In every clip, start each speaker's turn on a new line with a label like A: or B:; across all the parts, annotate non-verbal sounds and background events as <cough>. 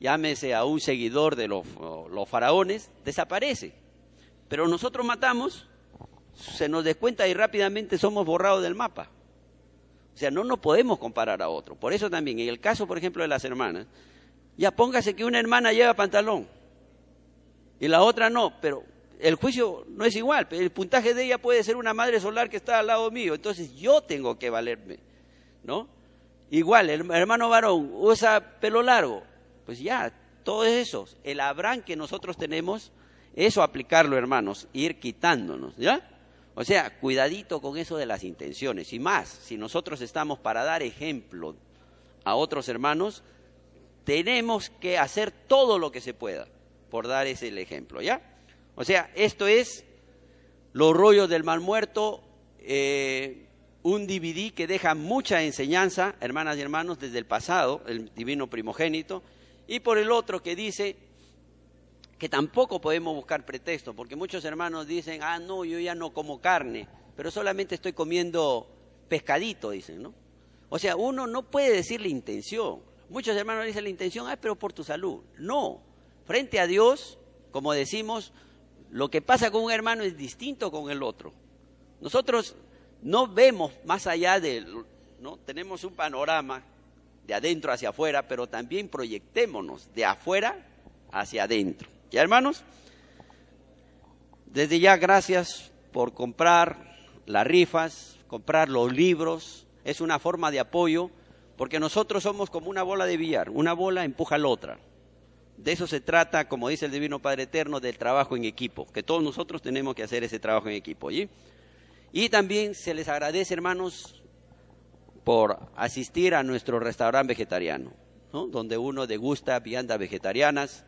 A: llámese a un seguidor de los, faraones, desaparece. Pero nosotros matamos, se nos descuenta y rápidamente somos borrados del mapa. O sea, no nos podemos comparar a otro. Por eso también, en el caso, por ejemplo, de las hermanas, ya póngase que una hermana lleva pantalón y la otra no, pero el juicio no es igual. El puntaje de ella puede ser una madre solar que está al lado mío, entonces yo tengo que valerme, ¿no? Igual, el hermano varón usa pelo largo, pues ya, todo eso, el Abraham que nosotros tenemos, eso aplicarlo, hermanos, ir quitándonos, ¿ya? O sea, cuidadito con eso de las intenciones. Y más, si nosotros estamos para dar ejemplo a otros hermanos, tenemos que hacer todo lo que se pueda por dar ese ejemplo, ¿ya? O sea, esto es los rollos del mal muerto, eh, un DVD que deja mucha enseñanza, hermanas y hermanos, desde el pasado, el divino primogénito, y por el otro que dice que tampoco podemos buscar pretexto, porque muchos hermanos dicen, ah, no, yo ya no como carne, pero solamente estoy comiendo pescadito, dicen, ¿no? O sea, uno no puede decir la intención. Muchos hermanos dicen la intención, ah, pero por tu salud. No, frente a Dios, como decimos, lo que pasa con un hermano es distinto con el otro. Nosotros no vemos más allá de, ¿no? Tenemos un panorama de adentro hacia afuera, pero también proyectémonos de afuera hacia adentro. ¿Ya, hermanos? Desde ya, gracias por comprar las rifas, comprar los libros. Es una forma de apoyo, porque nosotros somos como una bola de billar. Una bola empuja a la otra. De eso se trata, como dice el Divino Padre Eterno, del trabajo en equipo, que todos nosotros tenemos que hacer ese trabajo en equipo. Y también se les agradece, hermanos, por asistir a nuestro restaurante vegetariano, donde uno degusta viandas vegetarianas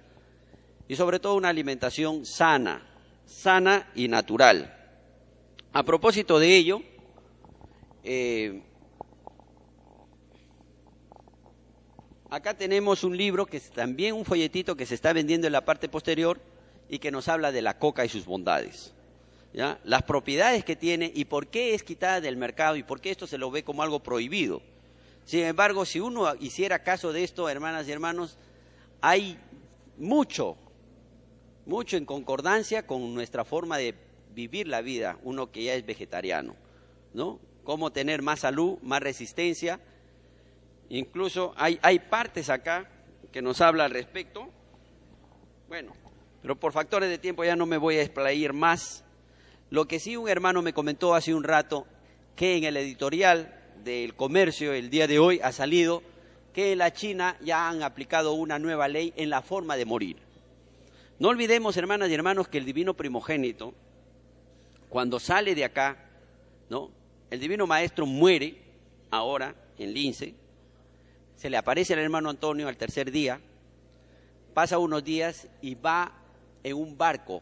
A: y sobre todo una alimentación sana, sana y natural. A propósito de ello, eh, Acá tenemos un libro que es también un folletito que se está vendiendo en la parte posterior y que nos habla de la coca y sus bondades. ¿Ya? Las propiedades que tiene y por qué es quitada del mercado y por qué esto se lo ve como algo prohibido. Sin embargo, si uno hiciera caso de esto, hermanas y hermanos, hay mucho, mucho en concordancia con nuestra forma de vivir la vida, uno que ya es vegetariano, ¿no? Cómo tener más salud, más resistencia Incluso hay, hay partes acá que nos habla al respecto. Bueno, pero por factores de tiempo ya no me voy a explayar más. Lo que sí un hermano me comentó hace un rato, que en el editorial del comercio el día de hoy ha salido que en la China ya han aplicado una nueva ley en la forma de morir. No olvidemos, hermanas y hermanos, que el divino primogénito, cuando sale de acá, ¿no? El divino maestro muere ahora en Lince, se le aparece al hermano Antonio al tercer día, pasa unos días y va en un barco,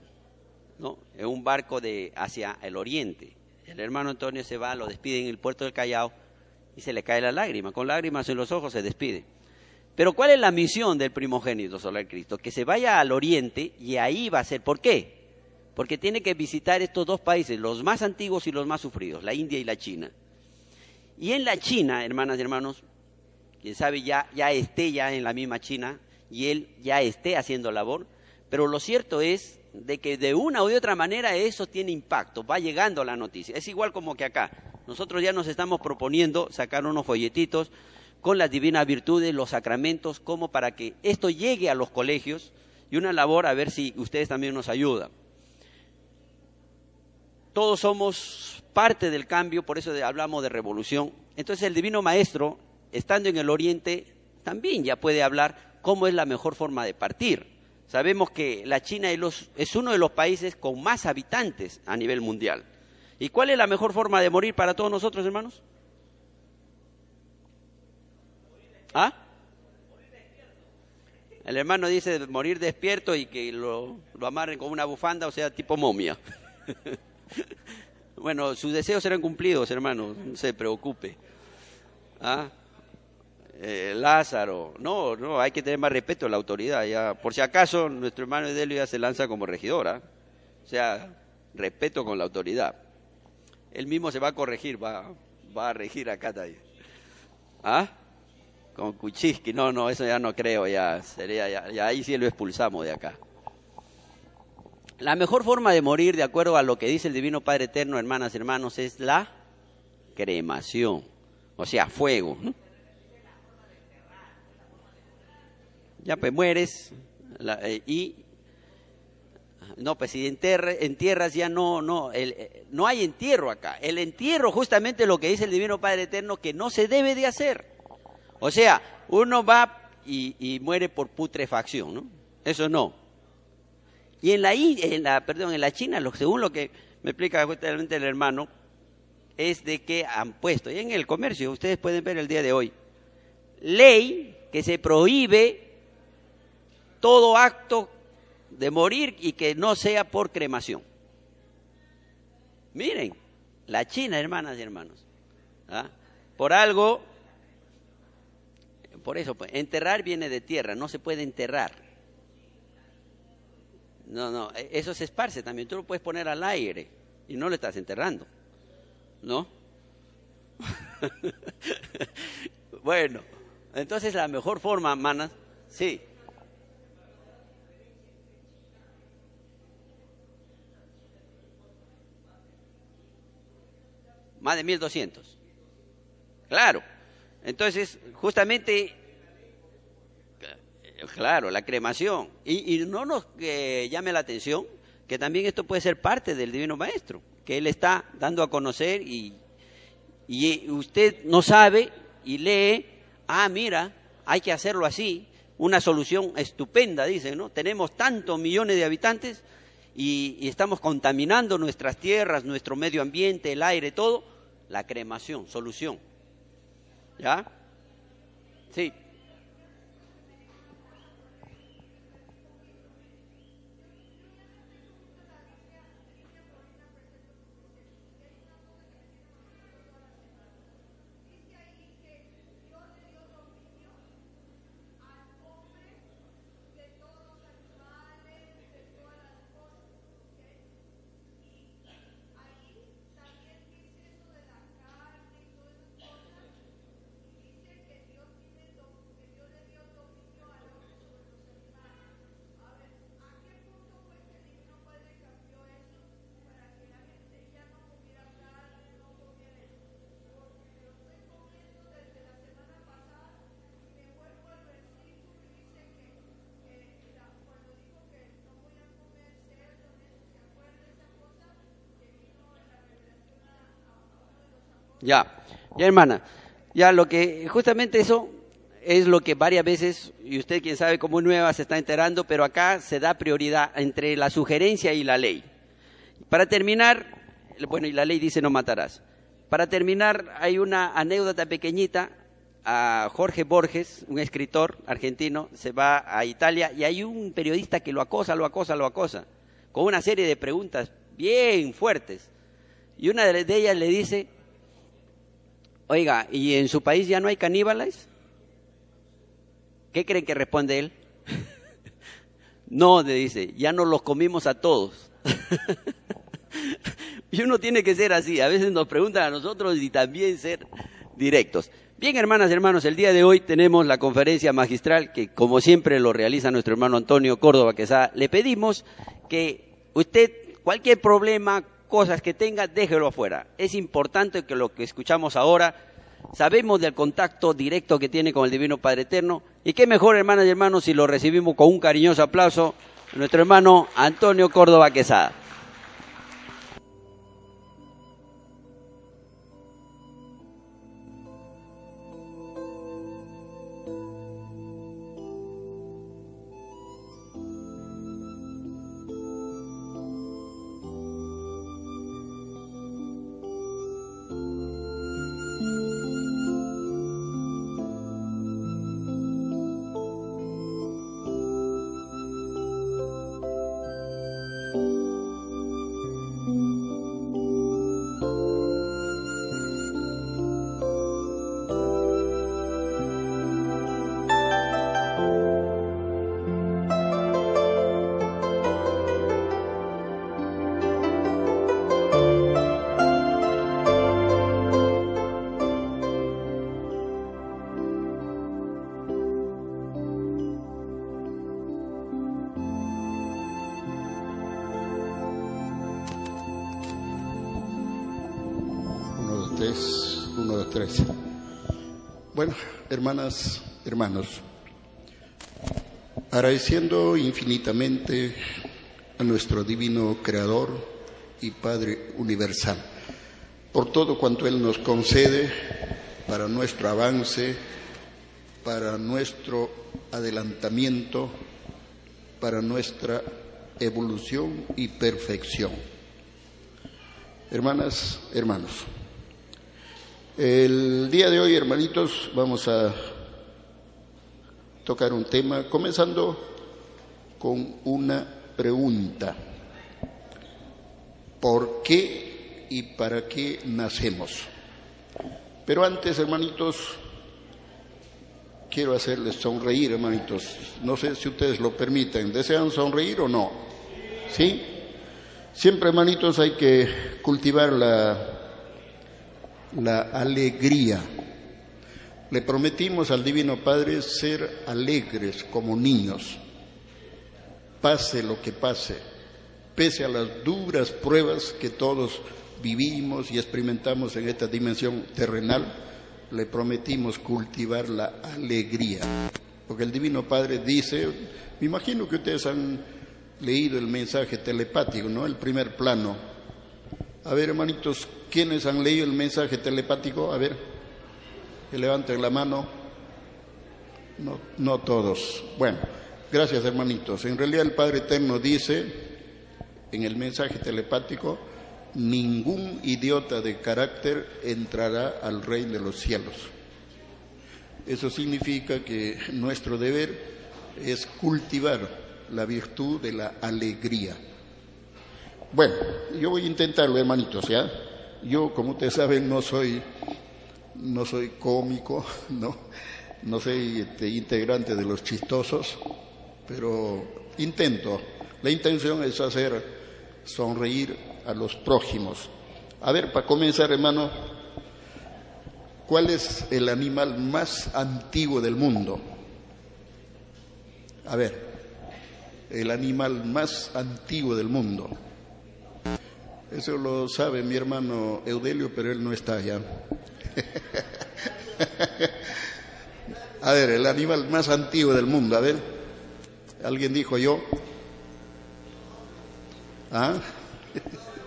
A: ¿no? En un barco de hacia el oriente. El hermano Antonio se va, lo despide en el puerto del Callao y se le cae la lágrima, con lágrimas en los ojos se despide. Pero ¿cuál es la misión del primogénito solar Cristo? Que se vaya al oriente y ahí va a ser. ¿Por qué? Porque tiene que visitar estos dos países, los más antiguos y los más sufridos, la India y la China. Y en la China, hermanas y hermanos, quién sabe ya, ya esté ya en la misma China y él ya esté haciendo labor, pero lo cierto es de que de una u otra manera eso tiene impacto, va llegando la noticia. Es igual como que acá, nosotros ya nos estamos proponiendo sacar unos folletitos con las divinas virtudes, los sacramentos, como para que esto llegue a los colegios y una labor a ver si ustedes también nos ayudan. Todos somos parte del cambio, por eso hablamos de revolución. Entonces el Divino Maestro estando en el Oriente, también ya puede hablar cómo es la mejor forma de partir. Sabemos que la China es uno de los países con más habitantes a nivel mundial. ¿Y cuál es la mejor forma de morir para todos nosotros, hermanos? ¿Ah? El hermano dice morir despierto y que lo, lo amarren con una bufanda, o sea, tipo momia. <laughs> bueno, sus deseos serán cumplidos, hermano, no se preocupe. ¿Ah? Eh, Lázaro. No, no, hay que tener más respeto a la autoridad. Ya, por si acaso, nuestro hermano Edelio ya se lanza como regidora. O sea, respeto con la autoridad. Él mismo se va a corregir, va, va a regir acá también. ¿Ah? con Kuchiski. No, no, eso ya no creo, ya sería, ya, ya ahí sí lo expulsamos de acá. La mejor forma de morir, de acuerdo a lo que dice el Divino Padre Eterno, hermanas y hermanos, es la cremación, o sea, fuego. ¿no? Ya pues mueres eh, y no, pues si entierras ya no, no, el- eh, no hay entierro acá. El entierro justamente lo que dice el Divino Padre Eterno que no se debe de hacer. O sea, uno va y, muere por putrefacción, ¿no? Eso no. Y en la, en la, perdón, en la China, según lo que me explica justamente el hermano, es de que han puesto, y en el comercio, ustedes pueden ver el día de hoy, ley que se prohíbe todo acto de morir y que no sea por cremación. Miren, la China, hermanas y hermanos. ¿ah? Por algo, por eso, pues, enterrar viene de tierra, no se puede enterrar. No, no, e- eso se esparce también. Tú lo puedes poner al aire y no lo estás enterrando. ¿No? <laughs> bueno, entonces la mejor forma, manas, sí. Más de 1200. Claro. Entonces, justamente, eh, claro, la cremación. Y, y no nos eh, llame la atención que también esto puede ser parte del Divino Maestro, que Él está dando a conocer y, y usted no sabe y lee, ah, mira, hay que hacerlo así, una solución estupenda, dice, ¿no? Tenemos tantos millones de habitantes y estamos contaminando nuestras tierras, nuestro medio ambiente, el aire, todo, la cremación, solución. ¿Ya? Sí. Ya, ya hermana, ya lo que, justamente eso es lo que varias veces, y usted quien sabe cómo nueva se está enterando, pero acá se da prioridad entre la sugerencia y la ley. Para terminar, bueno, y la ley dice no matarás. Para terminar, hay una anécdota pequeñita. A Jorge Borges, un escritor argentino, se va a Italia y hay un periodista que lo acosa, lo acosa, lo acosa, con una serie de preguntas bien fuertes. Y una de ellas le dice, Oiga, ¿y en su país ya no hay caníbales? ¿Qué creen que responde él? <laughs> no, le dice, ya nos los comimos a todos. <laughs> y uno tiene que ser así, a veces nos preguntan a nosotros y también ser directos. Bien, hermanas y hermanos, el día de hoy tenemos la conferencia magistral que, como siempre, lo realiza nuestro hermano Antonio Córdoba Quesada. Le pedimos que usted, cualquier problema, cosas que tenga, déjelo afuera. Es importante que lo que escuchamos ahora, sabemos del contacto directo que tiene con el Divino Padre Eterno. Y qué mejor, hermanas y hermanos, si lo recibimos con un cariñoso aplauso, nuestro hermano Antonio Córdoba Quesada.
B: Hermanas, hermanos, agradeciendo infinitamente a nuestro divino Creador y Padre Universal por todo cuanto Él nos concede para nuestro avance, para nuestro adelantamiento, para nuestra evolución y perfección. Hermanas, hermanos, el día de hoy, hermanitos, vamos a tocar un tema, comenzando con una pregunta. ¿Por qué y para qué nacemos? Pero antes, hermanitos, quiero hacerles sonreír, hermanitos. No sé si ustedes lo permiten. ¿Desean sonreír o no? ¿Sí? Siempre, hermanitos, hay que cultivar la, la alegría. Le prometimos al Divino Padre ser alegres como niños, pase lo que pase, pese a las duras pruebas que todos vivimos y experimentamos en esta dimensión terrenal, le prometimos cultivar la alegría. Porque el Divino Padre dice, me imagino que ustedes han leído el mensaje telepático, ¿no? El primer plano. A ver, hermanitos, ¿quiénes han leído el mensaje telepático? A ver, que levanten la mano. No, no todos. Bueno, gracias, hermanitos. En realidad el Padre Eterno dice en el mensaje telepático, ningún idiota de carácter entrará al reino de los cielos. Eso significa que nuestro deber es cultivar la virtud de la alegría. Bueno, yo voy a intentarlo, hermanitos, ¿ya? Yo, como ustedes saben, no soy, no soy cómico, <laughs> no, no soy este, integrante de los chistosos, pero intento. La intención es hacer sonreír a los prójimos. A ver, para comenzar, hermano, ¿cuál es el animal más antiguo del mundo? A ver, el animal más antiguo del mundo. Eso lo sabe mi hermano Eudelio, pero él no está allá. <laughs> A ver, el animal más antiguo del mundo, a ver. ¿Alguien dijo yo? ¿Ah? <laughs>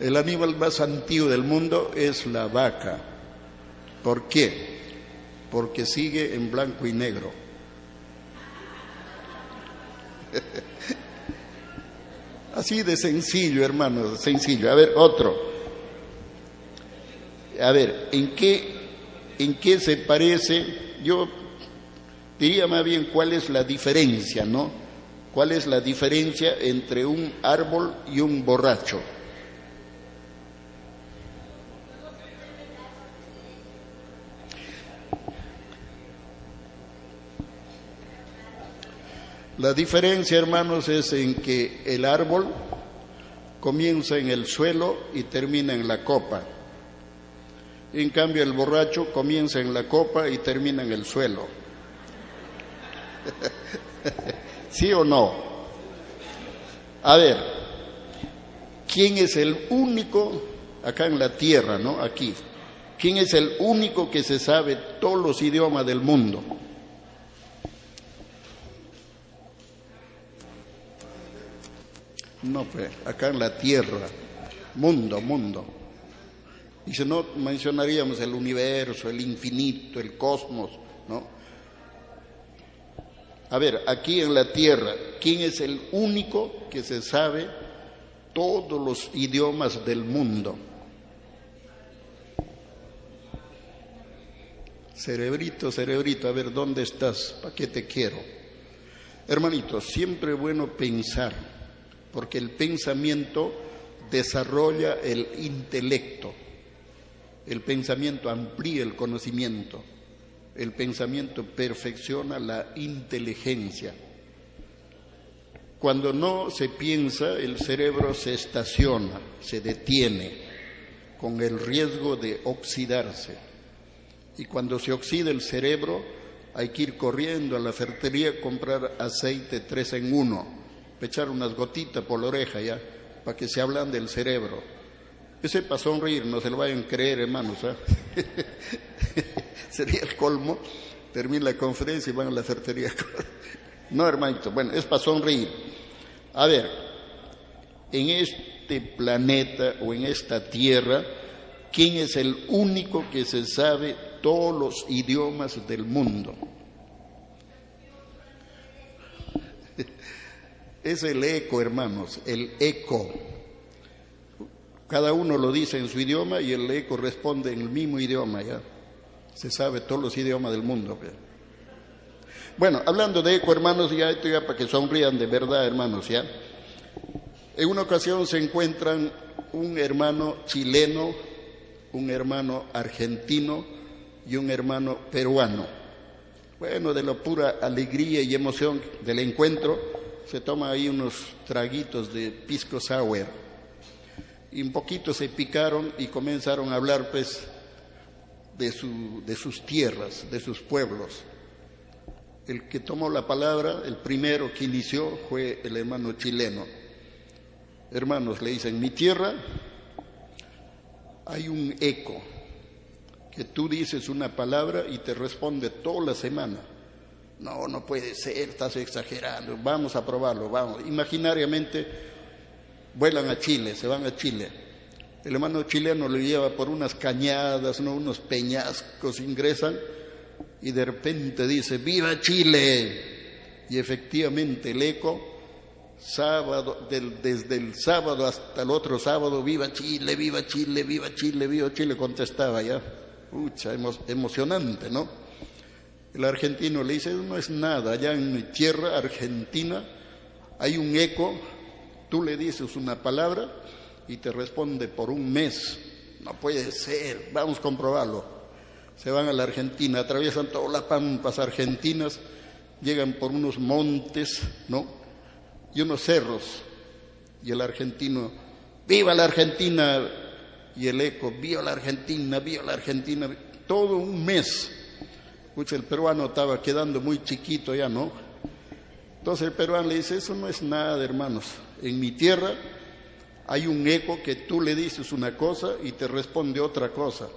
B: El animal más antiguo del mundo es la vaca. ¿Por qué? Porque sigue en blanco y negro. <laughs> Así de sencillo, hermano, sencillo. A ver, otro. A ver, ¿en qué, en qué se parece? Yo diría más bien cuál es la diferencia, ¿no? ¿Cuál es la diferencia entre un árbol y un borracho? La diferencia, hermanos, es en que el árbol comienza en el suelo y termina en la copa. En cambio, el borracho comienza en la copa y termina en el suelo. <laughs> ¿Sí o no? A ver, ¿quién es el único acá en la tierra, no? Aquí. ¿Quién es el único que se sabe todos los idiomas del mundo? No, pues, acá en la tierra, mundo, mundo. Y si no, mencionaríamos el universo, el infinito, el cosmos, ¿no? A ver, aquí en la tierra, ¿quién es el único que se sabe todos los idiomas del mundo? Cerebrito, cerebrito, a ver, ¿dónde estás? ¿Para qué te quiero? Hermanito, siempre bueno pensar, porque el pensamiento desarrolla el intelecto, el pensamiento amplía el conocimiento, el pensamiento perfecciona la inteligencia. Cuando no se piensa, el cerebro se estaciona, se detiene, con el riesgo de oxidarse. Y cuando se oxida el cerebro, hay que ir corriendo a la ferretería a comprar aceite tres en uno echar unas gotitas por la oreja ya, para que se hablan del cerebro. Ese para sonreír, no se lo vayan a creer, hermanos. ¿ah? <laughs> Sería el colmo. Termina la conferencia y van a la ferretería. <laughs> no, hermanito, bueno, es para sonreír. A ver, en este planeta o en esta tierra, ¿quién es el único que se sabe todos los idiomas del mundo? Es el eco, hermanos, el eco. Cada uno lo dice en su idioma y el eco responde en el mismo idioma, ¿ya? Se sabe todos los idiomas del mundo. Bueno, hablando de eco, hermanos, ya esto ya para que sonrían de verdad, hermanos, ¿ya? En una ocasión se encuentran un hermano chileno, un hermano argentino y un hermano peruano. Bueno, de la pura alegría y emoción del encuentro, se toma ahí unos traguitos de pisco sour y un poquito se picaron y comenzaron a hablar pues de, su, de sus tierras, de sus pueblos. El que tomó la palabra, el primero que inició fue el hermano chileno. Hermanos, le dicen, mi tierra hay un eco, que tú dices una palabra y te responde toda la semana. No, no puede ser, estás exagerando, vamos a probarlo, vamos. Imaginariamente vuelan a Chile, se van a Chile. El hermano chileno lo lleva por unas cañadas, ¿no? unos peñascos, ingresan y de repente dice, ¡Viva Chile! Y efectivamente el eco, sábado, desde el sábado hasta el otro sábado, ¡Viva Chile, viva Chile, viva Chile, viva Chile! contestaba ya. Pucha, emocionante, ¿no? El argentino le dice, no es nada, allá en mi tierra argentina hay un eco, tú le dices una palabra y te responde por un mes. No puede ser, vamos a comprobarlo. Se van a la Argentina, atraviesan todas las pampas argentinas, llegan por unos montes, ¿no? Y unos cerros. Y el argentino, ¡viva la Argentina! Y el eco, ¡viva la Argentina! ¡viva la Argentina! Todo un mes El peruano estaba quedando muy chiquito ya, ¿no? Entonces el peruano le dice, eso no es nada, hermanos. En mi tierra hay un eco que tú le dices una cosa y te responde otra cosa.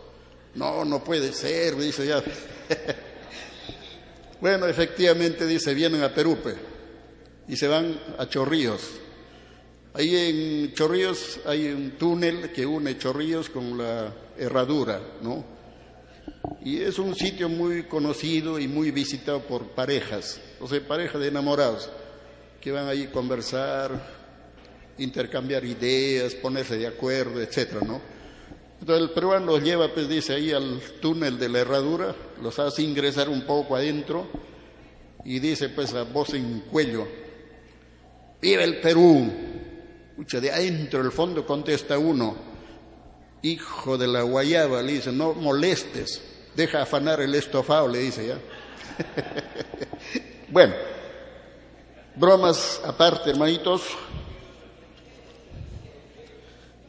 B: No, no puede ser, dice ya. <laughs> bueno, efectivamente dice, vienen a Perupe y se van a Chorrillos. Ahí en Chorrillos hay un túnel que une Chorrillos con la herradura, ¿no? Y es un sitio muy conocido y muy visitado por parejas, o sea, parejas de enamorados, que van allí a conversar, intercambiar ideas, ponerse de acuerdo, etcétera, ¿no? Entonces el peruano los lleva, pues dice, ahí al túnel de la herradura, los hace ingresar un poco adentro y dice, pues a voz en cuello, ¡Viva el Perú! Escucha, de adentro, el fondo contesta uno, hijo de la guayaba, le dice, no molestes, deja afanar el estofado, le dice ya. <laughs> bueno, bromas aparte, hermanitos,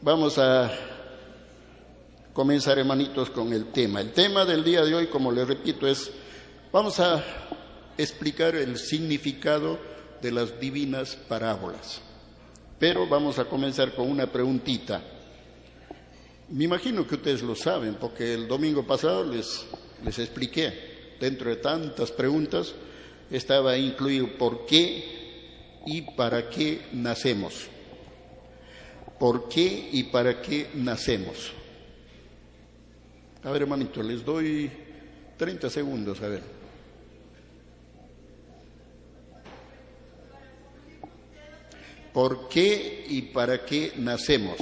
B: vamos a comenzar, hermanitos, con el tema. El tema del día de hoy, como les repito, es, vamos a explicar el significado de las divinas parábolas. Pero vamos a comenzar con una preguntita. Me imagino que ustedes lo saben, porque el domingo pasado les, les expliqué, dentro de tantas preguntas, estaba incluido por qué y para qué nacemos. ¿Por qué y para qué nacemos? A ver, hermanito, les doy 30 segundos, a ver. ¿Por qué y para qué nacemos?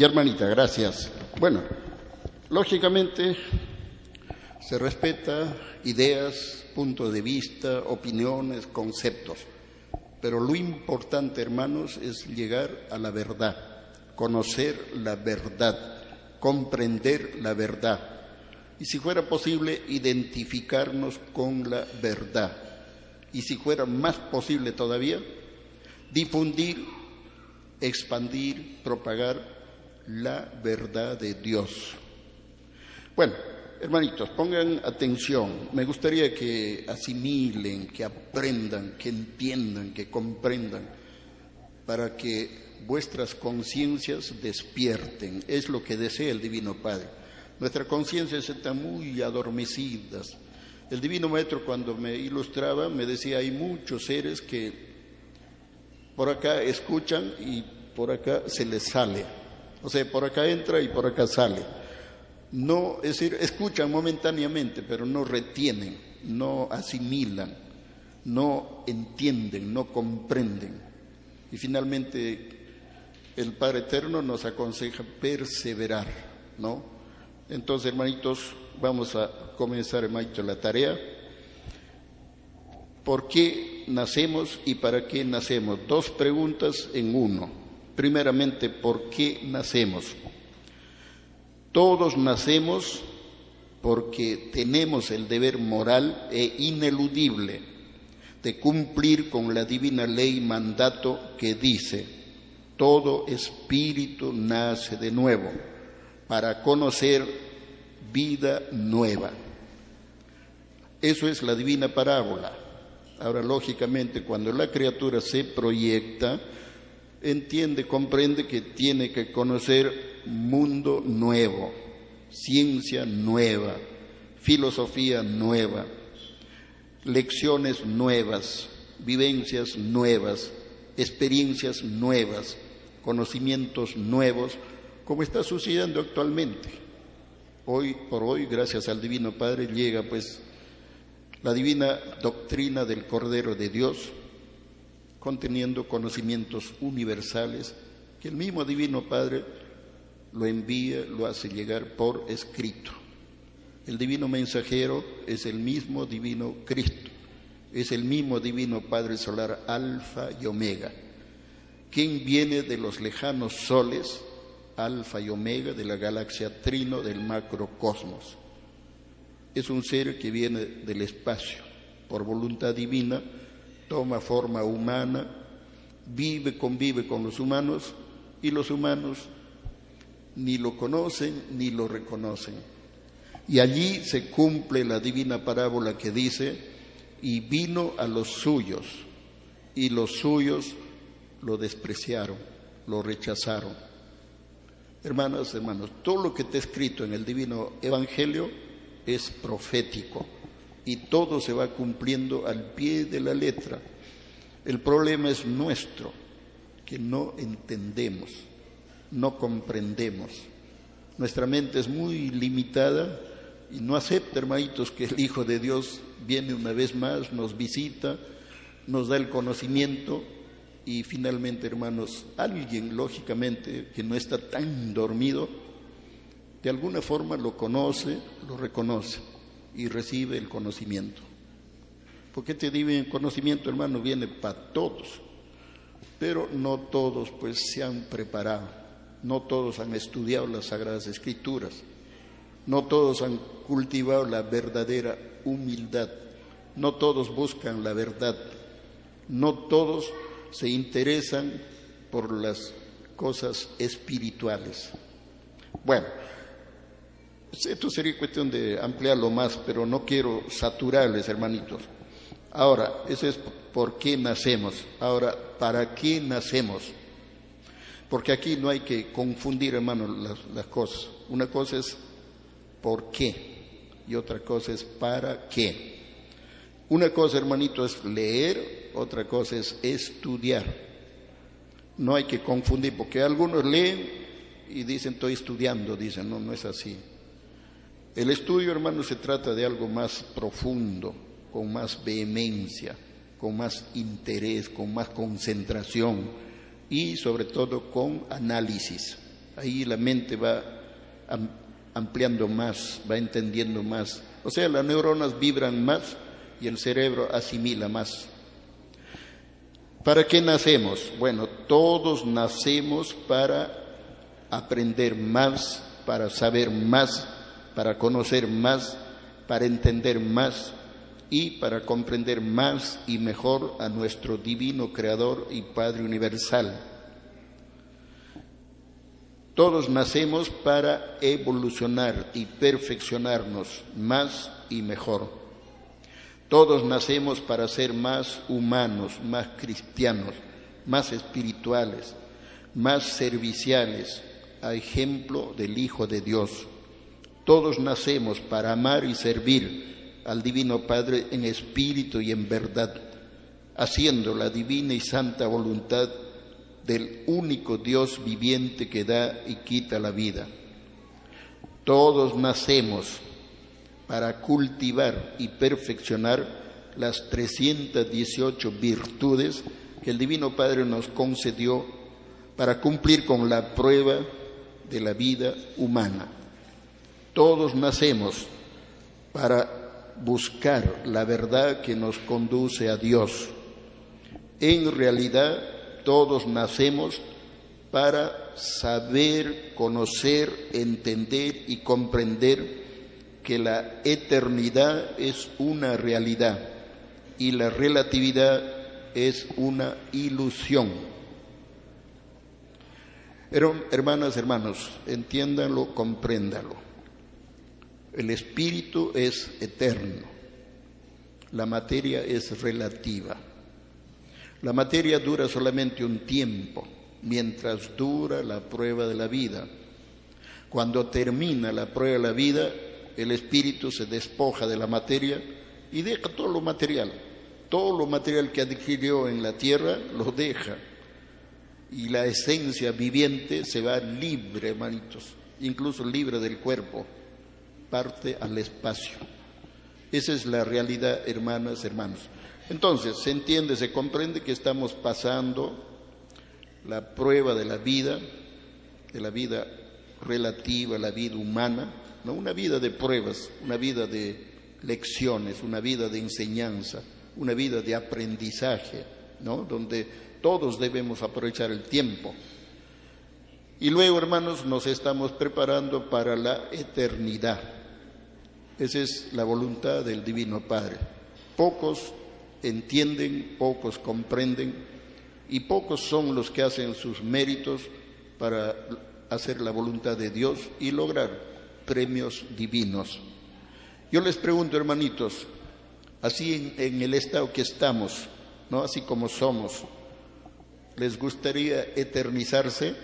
B: Y hermanita, gracias. Bueno, lógicamente se respeta ideas, puntos de vista, opiniones, conceptos. Pero lo importante, hermanos, es llegar a la verdad, conocer la verdad, comprender la verdad. Y si fuera posible, identificarnos con la verdad. Y si fuera más posible todavía, difundir, expandir, propagar la verdad de Dios. Bueno, hermanitos, pongan atención. Me gustaría que asimilen, que aprendan, que entiendan, que comprendan, para que vuestras conciencias despierten. Es lo que desea el Divino Padre. Nuestras conciencias están muy adormecidas. El Divino Maestro cuando me ilustraba me decía, hay muchos seres que por acá escuchan y por acá se les sale. O sea, por acá entra y por acá sale. No, es decir, escuchan momentáneamente, pero no retienen, no asimilan, no entienden, no comprenden. Y finalmente el Padre Eterno nos aconseja perseverar, ¿no? Entonces, hermanitos, vamos a comenzar, hermanitos, la tarea. ¿Por qué nacemos y para qué nacemos? Dos preguntas en uno. Primeramente, ¿por qué nacemos? Todos nacemos porque tenemos el deber moral e ineludible de cumplir con la divina ley mandato que dice, todo espíritu nace de nuevo para conocer vida nueva. Eso es la divina parábola. Ahora, lógicamente, cuando la criatura se proyecta, entiende, comprende que tiene que conocer mundo nuevo, ciencia nueva, filosofía nueva, lecciones nuevas, vivencias nuevas, experiencias nuevas, conocimientos nuevos, como está sucediendo actualmente. Hoy por hoy, gracias al Divino Padre, llega pues la divina doctrina del Cordero de Dios, conteniendo conocimientos universales que el mismo Divino Padre lo envía, lo hace llegar por escrito. El divino mensajero es el mismo divino Cristo, es el mismo divino Padre Solar Alfa y Omega, quien viene de los lejanos soles, Alfa y Omega, de la galaxia Trino del macrocosmos. Es un ser que viene del espacio, por voluntad divina, toma forma humana, vive, convive con los humanos y los humanos ni lo conocen ni lo reconocen. Y allí se cumple la divina parábola que dice, y vino a los suyos, y los suyos lo despreciaron, lo rechazaron. Hermanas, hermanos, todo lo que está escrito en el divino Evangelio es profético y todo se va cumpliendo al pie de la letra. El problema es nuestro, que no entendemos, no comprendemos. Nuestra mente es muy limitada y no acepta, hermanitos, que el Hijo de Dios viene una vez más, nos visita, nos da el conocimiento y finalmente, hermanos, alguien, lógicamente, que no está tan dormido, de alguna forma lo conoce, lo reconoce y recibe el conocimiento. Porque este divino conocimiento, hermano, viene para todos, pero no todos pues se han preparado, no todos han estudiado las Sagradas Escrituras, no todos han cultivado la verdadera humildad, no todos buscan la verdad, no todos se interesan por las cosas espirituales. Bueno, esto sería cuestión de ampliarlo más, pero no quiero saturarles, hermanitos. Ahora, eso es por qué nacemos. Ahora, ¿para qué nacemos? Porque aquí no hay que confundir, hermanos, las, cosas. Una cosa es por qué y otra cosa es para qué. Una cosa, hermanito, es leer, otra cosa es estudiar. No hay que confundir, porque algunos leen y dicen estoy estudiando, dicen, no, no es así. El estudio, hermano, se trata de algo más profundo, con más vehemencia, con más interés, con más concentración y sobre todo con análisis. ahí la mente va ampliando más, va entendiendo más. O sea, las neuronas vibran más y el cerebro asimila más. ¿Para qué nacemos? Bueno, todos nacemos para aprender más, para saber más, para conocer más, para entender más y para comprender más y mejor a nuestro divino Creador y Padre Universal. Todos nacemos para evolucionar y perfeccionarnos más y mejor. Todos nacemos para ser más humanos, más cristianos, más espirituales, más serviciales, a ejemplo del Hijo de Dios. Todos nacemos para amar y servir al Divino Padre en espíritu y en verdad, haciendo la divina y santa voluntad del único Dios viviente que da y quita la vida. Todos nacemos para cultivar y perfeccionar las 318 virtudes que el Divino Padre nos concedió para cumplir con la prueba de la vida humana. Todos nacemos para buscar la verdad que nos conduce a Dios. En realidad, todos nacemos para saber, conocer, entender y comprender que la eternidad es una realidad y la relatividad es una ilusión. Hermanas, hermanos, entiéndanlo, compréndanlo. El espíritu es eterno, la materia es relativa. La materia dura solamente un tiempo, mientras dura la prueba de la vida. Cuando termina la prueba de la vida, el espíritu se despoja de la materia y deja todo lo material. Todo lo material que adquirió en la tierra lo deja. Y la esencia viviente se va libre, hermanitos, incluso libre del cuerpo, parte al espacio. Esa es la realidad, hermanas, hermanos. Entonces, se entiende, se comprende que estamos pasando la prueba de la vida, de la vida relativa, la vida humana, ¿no? una vida de pruebas, una vida de lecciones, una vida de enseñanza, una vida de aprendizaje, ¿no? donde todos debemos aprovechar el tiempo. Y luego, hermanos, nos estamos preparando para la eternidad. Esa es la voluntad del Divino Padre. Pocos entienden, pocos comprenden y pocos son los que hacen sus méritos para hacer la voluntad de Dios y lograr premios divinos. Yo les pregunto, hermanitos, así en, el estado que estamos, ¿no? así como somos, ¿les gustaría eternizarse?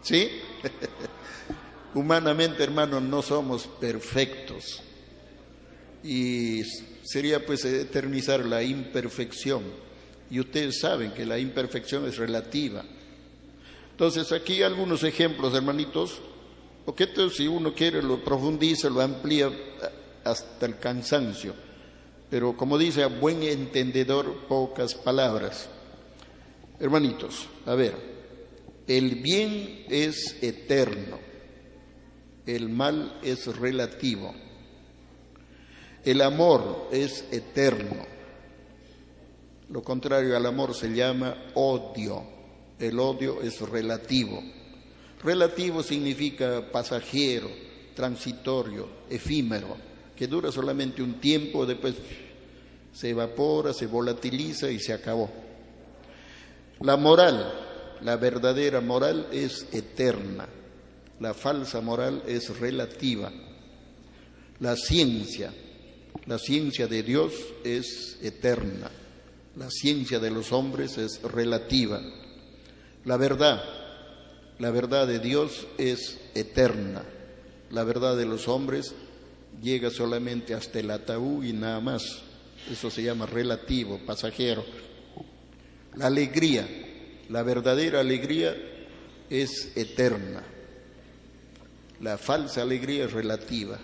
B: ¿Sí? <laughs> Humanamente, hermanos, no somos perfectos. Y sería pues eternizar la imperfección. Y ustedes saben que la imperfección es relativa. Entonces, aquí algunos ejemplos, hermanitos, porque esto si uno quiere lo profundiza, lo amplía hasta el cansancio. Pero como dice, a buen entendedor, pocas palabras. Hermanitos, a ver, el bien es eterno, el mal es relativo. El amor es eterno. Lo contrario al amor se llama odio. El odio es relativo. Relativo significa pasajero, transitorio, efímero, que dura solamente un tiempo, después se evapora, se volatiliza y se acabó. La moral, la verdadera moral es eterna, la falsa moral es relativa. La ciencia, la ciencia de Dios es eterna, la ciencia de los hombres es relativa. La verdad, la verdad de Dios es eterna, la verdad de los hombres llega solamente hasta el ataúd y nada más. Eso se llama relativo, pasajero. La alegría, la verdadera alegría es eterna. La falsa alegría es relativa.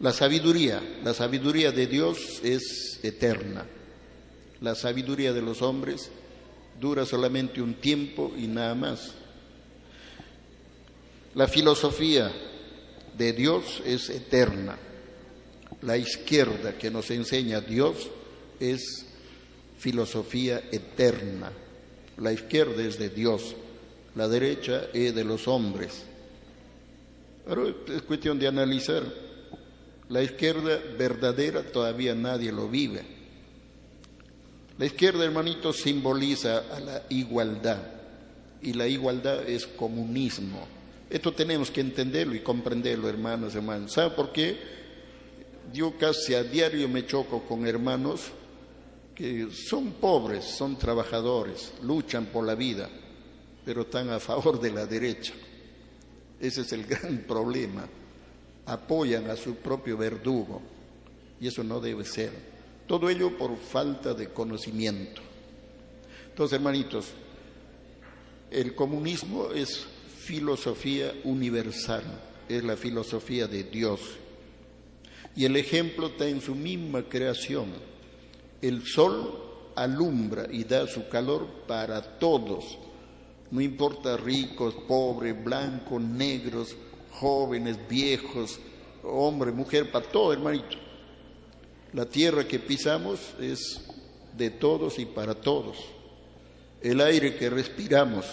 B: La sabiduría, la sabiduría de Dios es eterna. La sabiduría de los hombres dura solamente un tiempo y nada más. La filosofía de Dios es eterna. La izquierda que nos enseña Dios es filosofía eterna. La izquierda es de Dios, la derecha es de los hombres. Ahora es cuestión de analizar. La izquierda verdadera todavía nadie lo vive. La izquierda, hermanito, simboliza a la igualdad y la igualdad es comunismo. Esto tenemos que entenderlo y comprenderlo, hermanos, hermanos. ¿Sabe por qué? Yo casi a diario me choco con hermanos que son pobres, son trabajadores, luchan por la vida, pero están a favor de la derecha. Ese es el gran <laughs> problema. Apoyan a su propio verdugo y eso no debe ser. Todo ello por falta de conocimiento. Entonces, hermanitos, el comunismo es filosofía universal, es la filosofía de Dios. Y el ejemplo está en su misma creación. El sol alumbra y da su calor para todos, no importa ricos, pobres, blancos, negros, jóvenes, viejos, hombre, mujer, para todo, hermanito. La tierra que pisamos es de todos y para todos. El aire que respiramos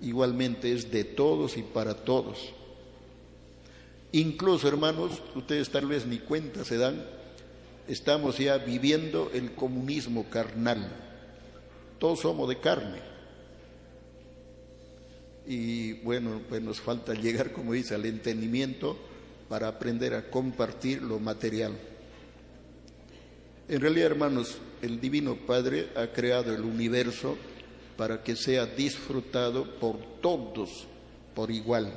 B: igualmente es de todos y para todos. Incluso, hermanos, ustedes tal vez ni cuenta se dan, estamos ya viviendo el comunismo carnal. Todos somos de carne. Y bueno, pues nos falta llegar, como dice, al entendimiento para aprender a compartir lo material. En realidad, hermanos, el Divino Padre ha creado el universo para que sea disfrutado por todos por igual.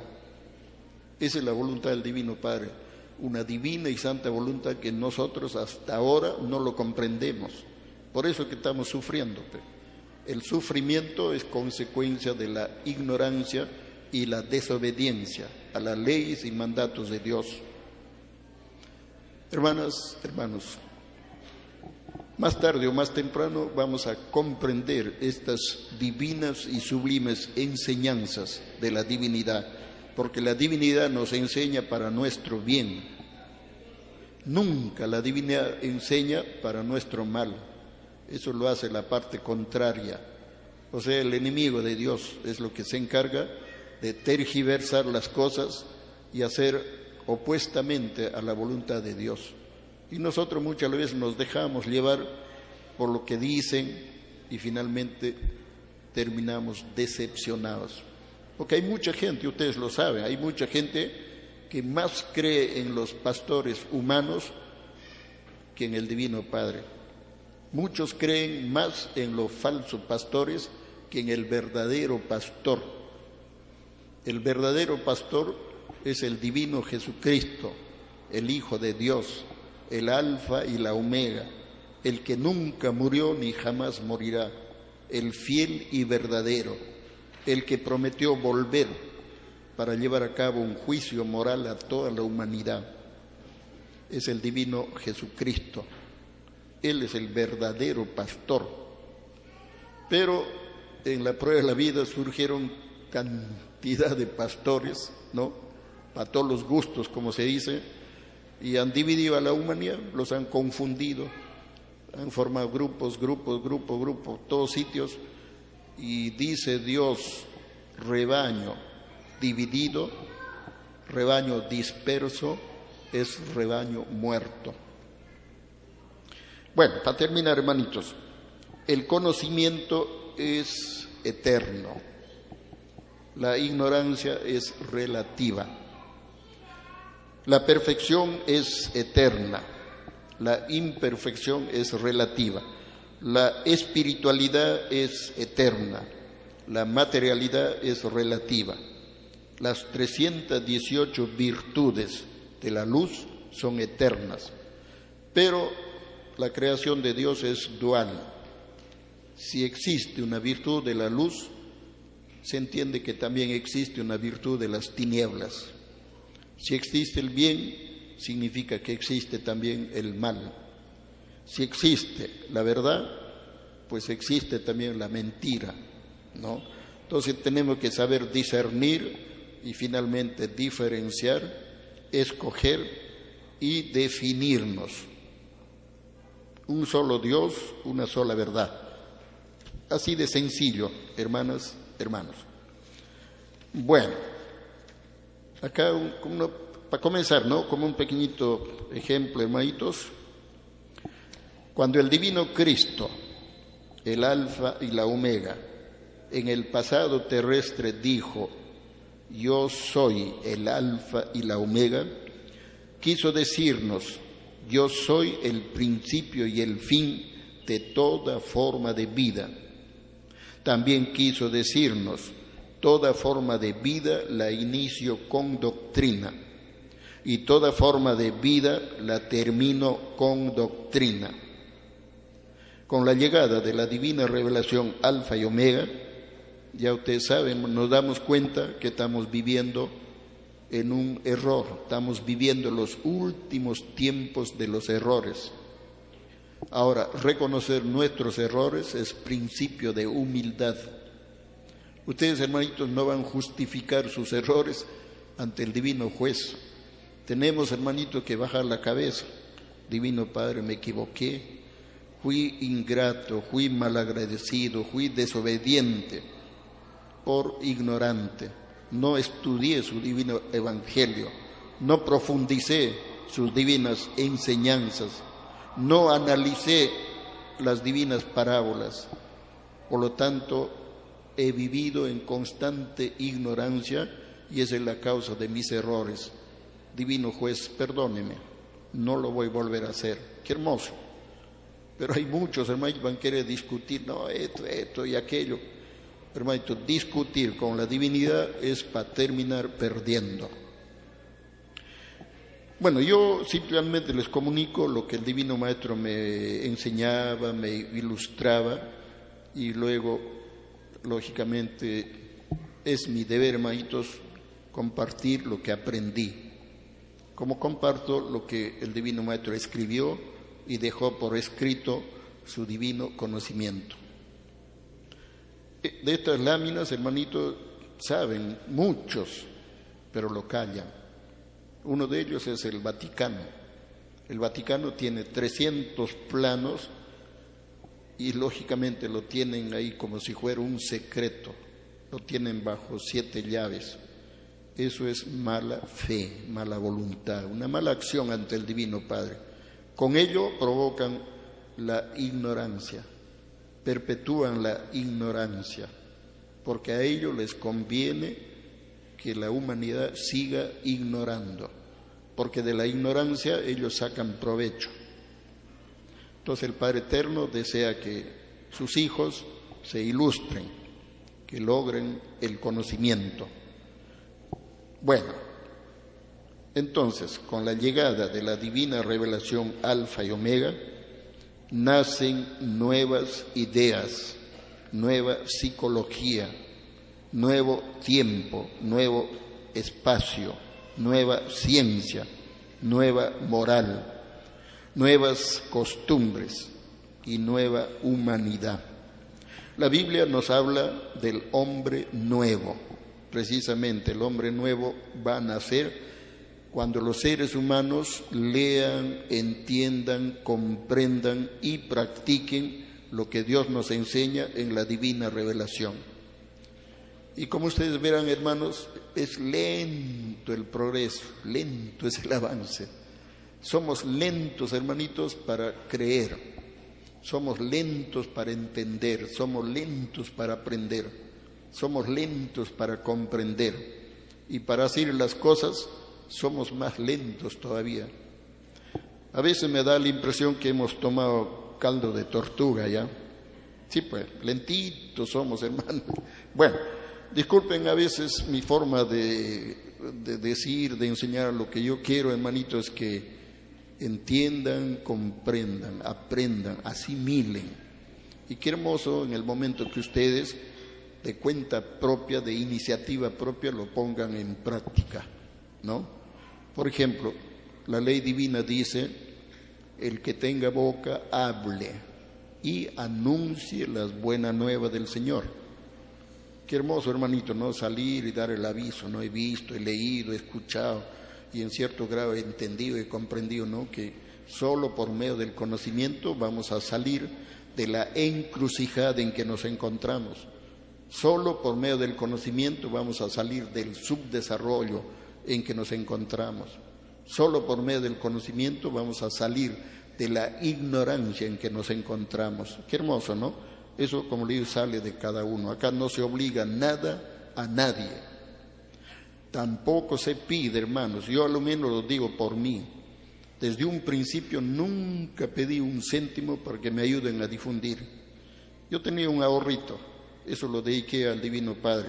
B: Esa es la voluntad del Divino Padre una divina y santa voluntad que nosotros hasta ahora no lo comprendemos. Por eso que estamos sufriendo. El sufrimiento es consecuencia de la ignorancia y la desobediencia a las leyes y mandatos de Dios. Hermanas, hermanos, más tarde o más temprano vamos a comprender estas divinas y sublimes enseñanzas de la divinidad porque la divinidad nos enseña para nuestro bien. Nunca la divinidad enseña para nuestro mal. Eso lo hace la parte contraria. O sea, el enemigo de Dios es lo que se encarga de tergiversar las cosas y hacer opuestamente a la voluntad de Dios. Y nosotros muchas veces nos dejamos llevar por lo que dicen y finalmente terminamos decepcionados. Porque hay mucha gente, ustedes lo saben, hay mucha gente que más cree en los pastores humanos que en el Divino Padre. Muchos creen más en los falsos pastores que en el verdadero pastor. El verdadero pastor es el Divino Jesucristo, el Hijo de Dios, el Alfa y la Omega, el que nunca murió ni jamás morirá, el fiel y verdadero el que prometió volver para llevar a cabo un juicio moral a toda la humanidad. Es el divino Jesucristo. Él es el verdadero pastor. Pero en la prueba de la vida surgieron cantidad de pastores, ¿no? Para todos los gustos, como se dice, y han dividido a la humanidad, los han confundido, han formado grupos, grupos, grupos, grupos, todos sitios y dice Dios, rebaño dividido, rebaño disperso, es rebaño muerto. Bueno, para terminar, hermanitos, el conocimiento es eterno, la ignorancia es relativa, la perfección es eterna, la imperfección es relativa. La espiritualidad es eterna, la materialidad es relativa. Las 318 virtudes de la luz son eternas, pero la creación de Dios es dual. Si existe una virtud de la luz, se entiende que también existe una virtud de las tinieblas. Si existe el bien, significa que existe también el mal. Si existe la verdad, pues existe también la mentira, ¿no? Entonces tenemos que saber discernir y finalmente diferenciar, escoger y definirnos. Un solo Dios, una sola verdad. Así de sencillo, hermanas, hermanos. Bueno, acá para comenzar, ¿no? Como un pequeñito ejemplo, hermanitos. Cuando el divino Cristo, el alfa y la omega, en el pasado terrestre dijo, yo soy el alfa y la omega, quiso decirnos, yo soy el principio y el fin de toda forma de vida. También quiso decirnos, toda forma de vida la inicio con doctrina y toda forma de vida la termino con doctrina. Con la llegada de la divina revelación alfa y omega, ya ustedes saben, nos damos cuenta que estamos viviendo en un error, estamos viviendo los últimos tiempos de los errores. Ahora, reconocer nuestros errores es principio de humildad. Ustedes, hermanitos, no van a justificar sus errores ante el divino juez. Tenemos, hermanitos, que bajar la cabeza. Divino Padre, me equivoqué, fui ingrato, fui malagradecido, fui desobediente por ignorante, no estudié su divino evangelio, no profundicé sus divinas enseñanzas, no analicé las divinas parábolas. Por lo tanto, he vivido en constante ignorancia y esa es la causa de mis errores. Divino juez, perdóneme, no lo voy a volver a hacer. Qué hermoso. Pero hay muchos hermanos que van a querer discutir, no, esto, esto y aquello hermanito, discutir con la divinidad es para terminar perdiendo. Bueno, yo simplemente les comunico lo que el Divino Maestro me enseñaba, me ilustraba y luego, lógicamente, es mi deber, hermanitos, compartir lo que aprendí. Como comparto lo que el Divino Maestro escribió y dejó por escrito su divino conocimiento. De estas láminas, hermanitos, saben muchos, pero lo callan. Uno de ellos es el Vaticano. El Vaticano tiene 300 planos y lógicamente lo tienen ahí como si fuera un secreto. Lo tienen bajo siete llaves. Eso es mala fe, mala voluntad, una mala acción ante el Divino Padre. Con ello provocan la ignorancia perpetúan la ignorancia, porque a ellos les conviene que la humanidad siga ignorando, porque de la ignorancia ellos sacan provecho. Entonces el Padre Eterno desea que sus hijos se ilustren, que logren el conocimiento. Bueno, entonces, con la llegada de la divina revelación alfa y omega, nacen nuevas ideas, nueva psicología, nuevo tiempo, nuevo espacio, nueva ciencia, nueva moral, nuevas costumbres y nueva humanidad. La Biblia nos habla del hombre nuevo. Precisamente el hombre nuevo va a nacer cuando los seres humanos lean, entiendan, comprendan y practiquen lo que Dios nos enseña en la divina revelación. Y como ustedes verán, hermanos, es lento el progreso, lento es el avance. Somos lentos, hermanitos, para creer. Somos lentos para entender, somos lentos para aprender, somos lentos para comprender. Y para hacer las cosas somos más lentos todavía. A veces me da la impresión que hemos tomado caldo de tortuga ya. Sí, pues, lentitos somos, <laughs> hermanos. Bueno, disculpen a veces mi forma de, de decir, de enseñar lo que yo quiero, hermanitos, que entiendan, comprendan, aprendan, asimilen. Y qué hermoso en el momento que ustedes, de cuenta propia, de iniciativa propia, lo pongan en práctica, ¿no? Por ejemplo, la ley divina dice, el que tenga boca, hable y anuncie las buenas nuevas del Señor. Qué hermoso, hermanito, ¿no? Salir y dar el aviso, ¿no? He visto, he leído, he escuchado y en cierto grado he entendido y comprendido, ¿no? Que solo por medio del conocimiento vamos a salir de la encrucijada en que nos encontramos. Solo por medio del conocimiento vamos a salir del subdesarrollo en que nos encontramos. Solo por medio del conocimiento vamos a salir de la ignorancia en que nos encontramos. Qué hermoso, ¿no? Eso, como le digo, sale de cada uno. Acá no se obliga nada a nadie. Tampoco se pide, hermanos. Yo a lo menos lo digo por mí. Desde un principio nunca pedí un céntimo para que me ayuden a difundir. Yo tenía un ahorrito, eso lo dediqué al Divino Padre.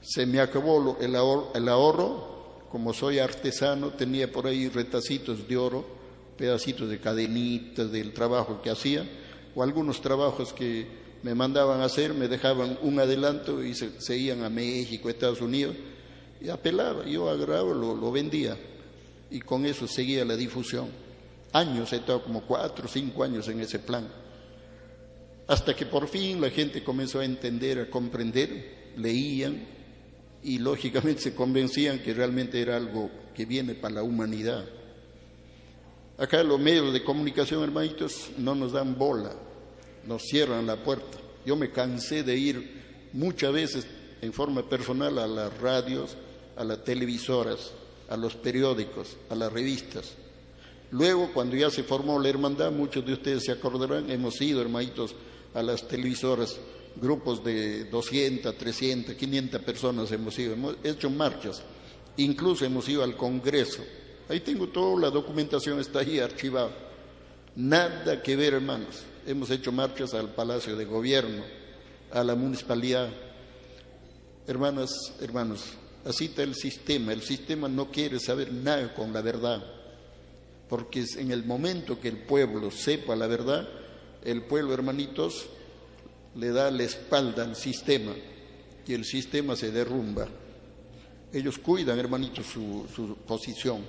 B: Se me acabó el ahorro, como soy artesano, tenía por ahí retacitos de oro, pedacitos de cadenitas del trabajo que hacía, o algunos trabajos que me mandaban a hacer, me dejaban un adelanto y se, iban a México, Estados Unidos, y apelaba, yo agarraba, lo, lo vendía y con eso seguía la difusión. Años, he estado como cuatro o cinco años en ese plan. Hasta que por fin la gente comenzó a entender, a comprender, leían y lógicamente se convencían que realmente era algo que viene para la humanidad. Acá los medios de comunicación, hermanitos, no nos dan bola, nos cierran la puerta. Yo me cansé de ir muchas veces en forma personal a las radios, a las televisoras, a los periódicos, a las revistas. Luego, cuando ya se formó la hermandad, muchos de ustedes se acordarán, hemos ido, hermanitos, a las televisoras, grupos de 200, 300, 500 personas hemos ido, hemos hecho marchas, incluso hemos ido al Congreso. Ahí tengo toda la documentación, está ahí archivada. Nada que ver, hermanos. Hemos hecho marchas al Palacio de Gobierno, a la municipalidad. Hermanas, hermanos, Así está el sistema. El sistema no quiere saber nada con la verdad. Porque en el momento que el pueblo sepa la verdad, el pueblo, hermanitos, le da la espalda al sistema y el sistema se derrumba. Ellos cuidan, hermanitos, su, posición.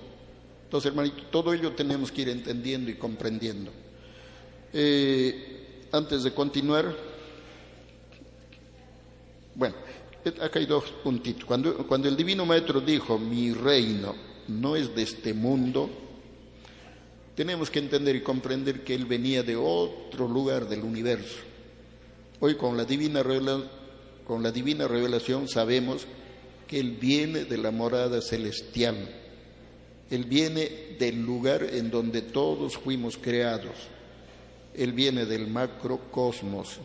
B: Entonces, hermanitos, todo ello tenemos que ir entendiendo y comprendiendo. Eh, antes de continuar, bueno, acá hay dos puntitos. Cuando, cuando el Divino Maestro dijo, mi reino no es de este mundo, tenemos que entender y comprender que Él venía de otro lugar del universo. Hoy con la divina, con la divina revelación sabemos que Él viene de la morada celestial. Él viene del lugar en donde todos fuimos creados. Él viene del macrocosmos.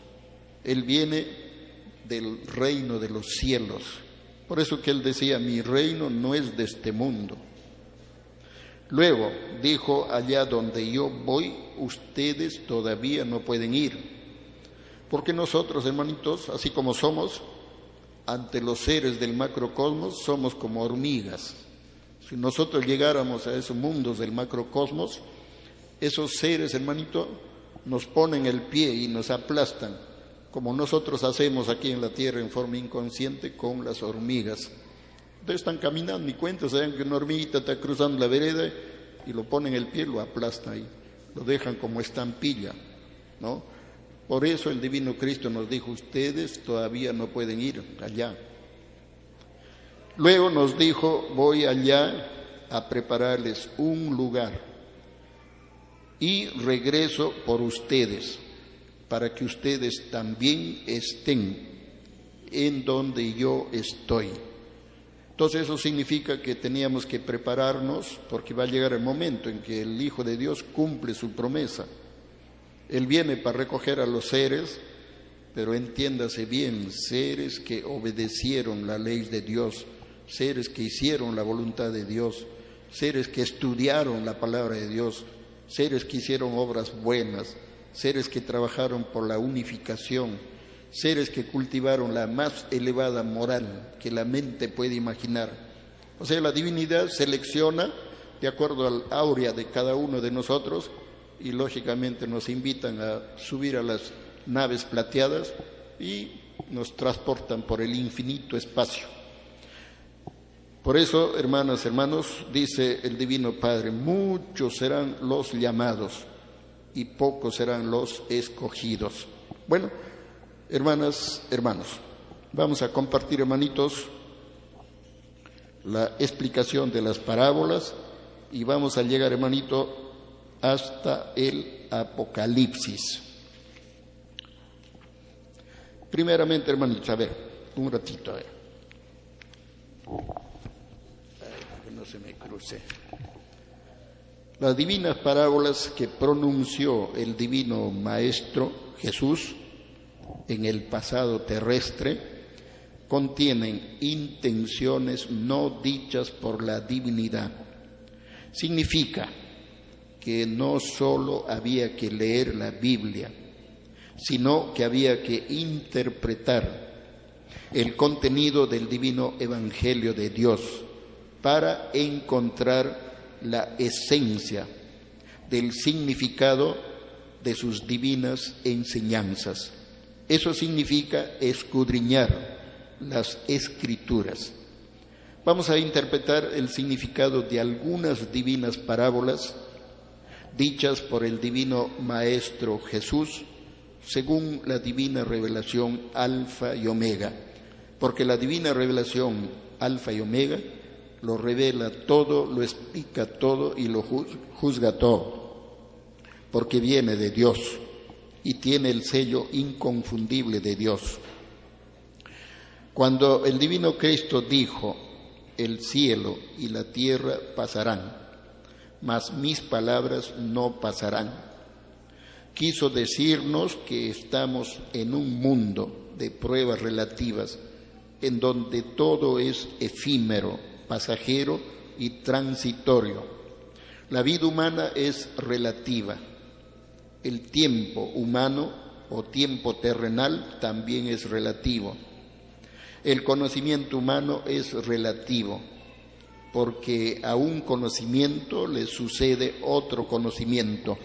B: Él viene del reino de los cielos. Por eso que él decía, mi reino no es de este mundo. Luego dijo, allá donde yo voy, ustedes todavía no pueden ir. Porque nosotros, hermanitos, así como somos, ante los seres del macrocosmos, somos como hormigas. Si nosotros llegáramos a esos mundos del macrocosmos, esos seres, hermanito, nos ponen el pie y nos aplastan como nosotros hacemos aquí en la tierra en forma inconsciente con las hormigas. Entonces están caminando y cuentan, saben que una hormiguita está cruzando la vereda y lo ponen el pie, lo aplastan ahí, lo dejan como estampilla, ¿no? Por eso el Divino Cristo nos dijo, ustedes todavía no pueden ir allá. Luego nos dijo, voy allá a prepararles un lugar y regreso por ustedes para que ustedes también estén en donde yo estoy. Entonces eso significa que teníamos que prepararnos porque va a llegar el momento en que el Hijo de Dios cumple su promesa. Él viene para recoger a los seres, pero entiéndase bien, seres que obedecieron la ley de Dios, seres que hicieron la voluntad de Dios, seres que estudiaron la palabra de Dios, seres que hicieron obras buenas, seres que trabajaron por la unificación, seres que cultivaron la más elevada moral que la mente puede imaginar. O sea, la divinidad selecciona de acuerdo al aurea de cada uno de nosotros y lógicamente nos invitan a subir a las naves plateadas y nos transportan por el infinito espacio. Por eso, hermanas, hermanos, dice el Divino Padre, muchos serán los llamados y pocos serán los escogidos. Bueno, hermanas, hermanos, Vamos a compartir, hermanitos, la explicación de las parábolas y vamos a llegar, hermanito, hasta el Apocalipsis. Primeramente, hermanitos, a ver, un ratito, a ver. que no se me cruce. Las divinas parábolas que pronunció el divino Maestro Jesús en el pasado terrestre contienen intenciones no dichas por la divinidad. Significa que no sólo había que leer la Biblia, sino que había que interpretar el contenido del divino Evangelio de Dios para encontrar la esencia del significado de sus divinas enseñanzas. Eso significa escudriñar las escrituras. Vamos a interpretar el significado de algunas divinas parábolas dichas por el divino Maestro Jesús según la divina revelación alfa y omega, porque la divina revelación alfa y omega lo revela todo, lo explica todo y lo juzga todo, porque viene de Dios y tiene el sello inconfundible de Dios. Cuando el divino Cristo dijo, el cielo y la tierra pasarán, mas mis palabras no pasarán, quiso decirnos que estamos en un mundo de pruebas relativas, en donde todo es efímero, pasajero y transitorio. La vida humana es relativa. El tiempo humano o tiempo terrenal también es relativo el conocimiento humano es relativo, porque a un conocimiento le sucede otro conocimiento,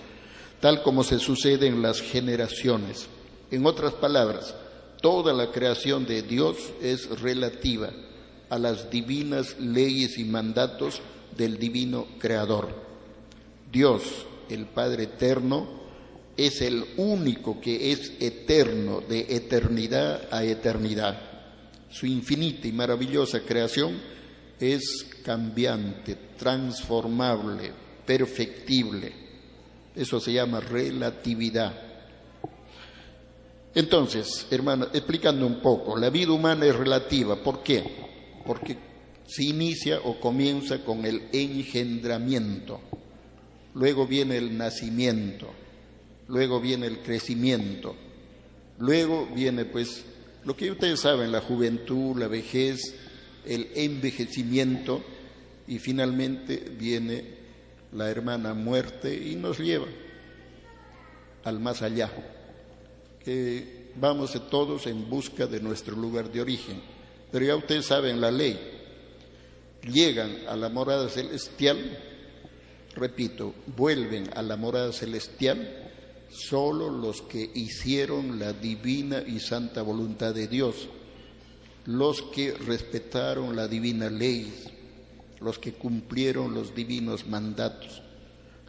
B: tal como se sucede en las generaciones. En otras palabras, toda la creación de Dios es relativa a las divinas leyes y mandatos del divino Creador. Dios, el Padre Eterno, es el único que es eterno de eternidad a eternidad su infinita y maravillosa creación es cambiante, transformable, perfectible. Eso se llama relatividad. Entonces, hermano, explicando un poco, la vida humana es relativa. ¿Por qué? Porque se inicia o comienza con el engendramiento, luego viene el nacimiento, luego viene el crecimiento, luego viene pues lo que ustedes saben, la juventud, la vejez, el envejecimiento y finalmente viene la hermana muerte y nos lleva al más allá, que vamos todos en busca de nuestro lugar de origen. Pero ya ustedes saben la ley, llegan a la morada celestial, repito, vuelven a la morada celestial solo los que hicieron la divina y santa voluntad de Dios, los que respetaron la divina ley, los que cumplieron los divinos mandatos,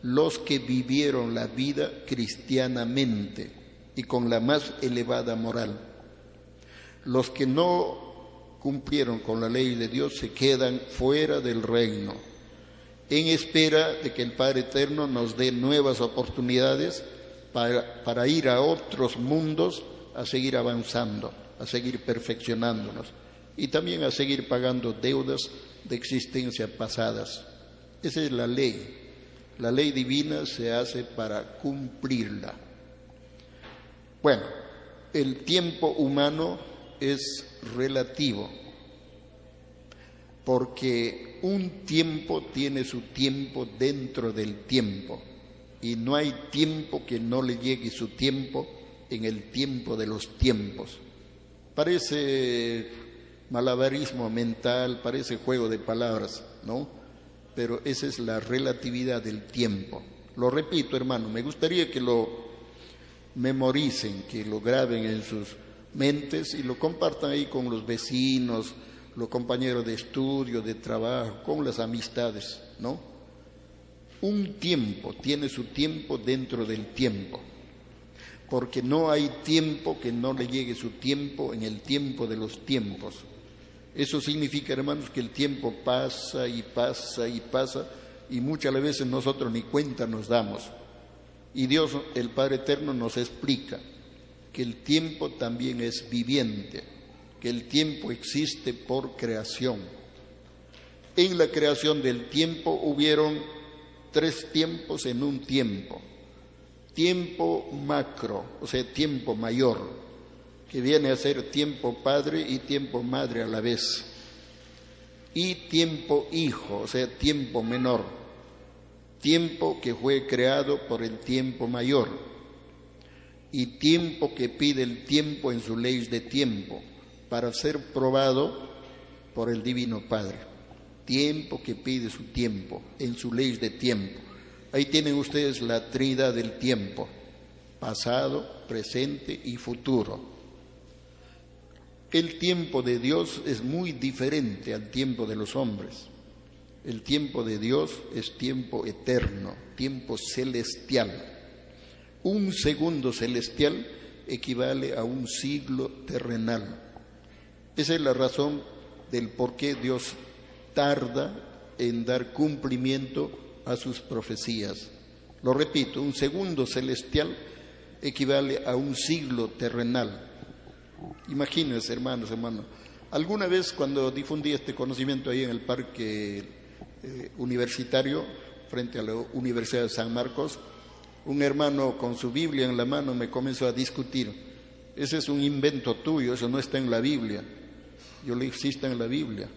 B: los que vivieron la vida cristianamente y con la más elevada moral. Los que no cumplieron con la ley de Dios se quedan fuera del reino, en espera de que el Padre Eterno nos dé nuevas oportunidades para, ir a otros mundos a seguir avanzando, a seguir perfeccionándonos y también a seguir pagando deudas de existencia pasadas. Esa es la ley. La ley divina se hace para cumplirla. Bueno, el tiempo humano es relativo, porque un tiempo tiene su tiempo dentro del tiempo y no hay tiempo que no le llegue su tiempo en el tiempo de los tiempos. Parece malabarismo mental, parece juego de palabras, ¿no? Pero esa es la relatividad del tiempo. Lo repito, hermano, me gustaría que lo memoricen, que lo graben en sus mentes y lo compartan ahí con los vecinos, los compañeros de estudio, de trabajo, con las amistades, ¿no? Un tiempo tiene su tiempo dentro del tiempo. Porque no hay tiempo que no le llegue su tiempo en el tiempo de los tiempos. Eso significa, hermanos, que el tiempo pasa y pasa y pasa y muchas veces nosotros ni cuenta nos damos. Y Dios, el Padre Eterno, nos explica que el tiempo también es viviente, que el tiempo existe por creación. En la creación del tiempo hubieron tres tiempos en un tiempo. Tiempo macro, o sea, tiempo mayor, que viene a ser tiempo padre y tiempo madre a la vez. Y tiempo hijo, o sea, tiempo menor. Tiempo que fue creado por el tiempo mayor. Y tiempo que pide el tiempo en su ley de tiempo para ser probado por el Divino Padre tiempo que pide su tiempo, en su ley de tiempo. Ahí tienen ustedes la trinidad del tiempo, pasado, presente y futuro. El tiempo de Dios es muy diferente al tiempo de los hombres. El tiempo de Dios es tiempo eterno, tiempo celestial. Un segundo celestial equivale a un siglo terrenal. Esa es la razón del por qué Dios tarda en dar cumplimiento a sus profecías. Lo repito, un segundo celestial equivale a un siglo terrenal. Imagínense, hermanos, hermanos, alguna vez cuando difundí este conocimiento ahí en el parque eh, universitario, frente a la Universidad de San Marcos, un hermano con su Biblia en la mano me comenzó a discutir. Ese es un invento tuyo, eso no está en la Biblia. Yo le dije, en la Biblia.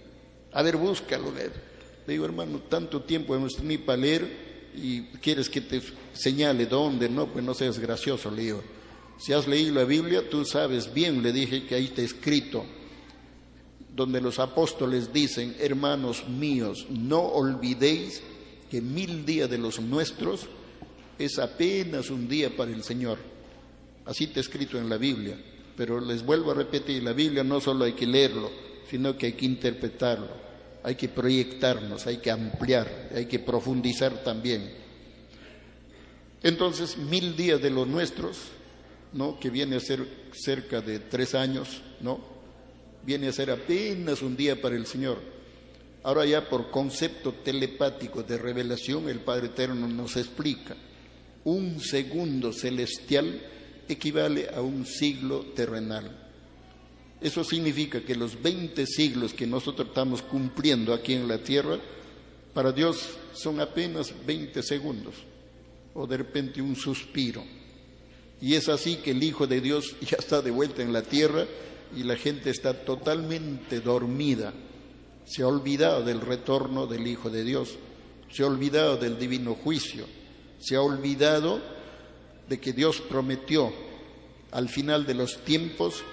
B: A ver, búscalo. Le digo, hermano, tanto tiempo hemos tenido para leer y quieres que te señale dónde, no, pues no seas gracioso, le digo. Si has leído la Biblia, tú sabes bien, le dije que ahí está escrito, donde los apóstoles dicen, hermanos míos, no olvidéis que mil días de los nuestros es apenas un día para el Señor. Así está escrito en la Biblia. Pero les vuelvo a repetir, la Biblia no solo hay que leerlo, sino que hay que interpretarlo hay que proyectarnos, hay que ampliar, hay que profundizar también. Entonces, mil días de los nuestros, ¿no? que viene a ser cerca de tres años, ¿no? viene a ser apenas un día para el Señor. Ahora ya por concepto telepático de revelación, el Padre Eterno nos explica, un segundo celestial equivale a un siglo terrenal. Eso significa que los 20 siglos que nosotros estamos cumpliendo aquí en la tierra, para Dios son apenas 20 segundos o de repente un suspiro. Y es así que el Hijo de Dios <laughs> ya está de vuelta en la tierra y la gente está totalmente dormida. Se ha olvidado del retorno del Hijo de Dios, se ha olvidado del divino juicio, se ha olvidado de que Dios prometió al final de los tiempos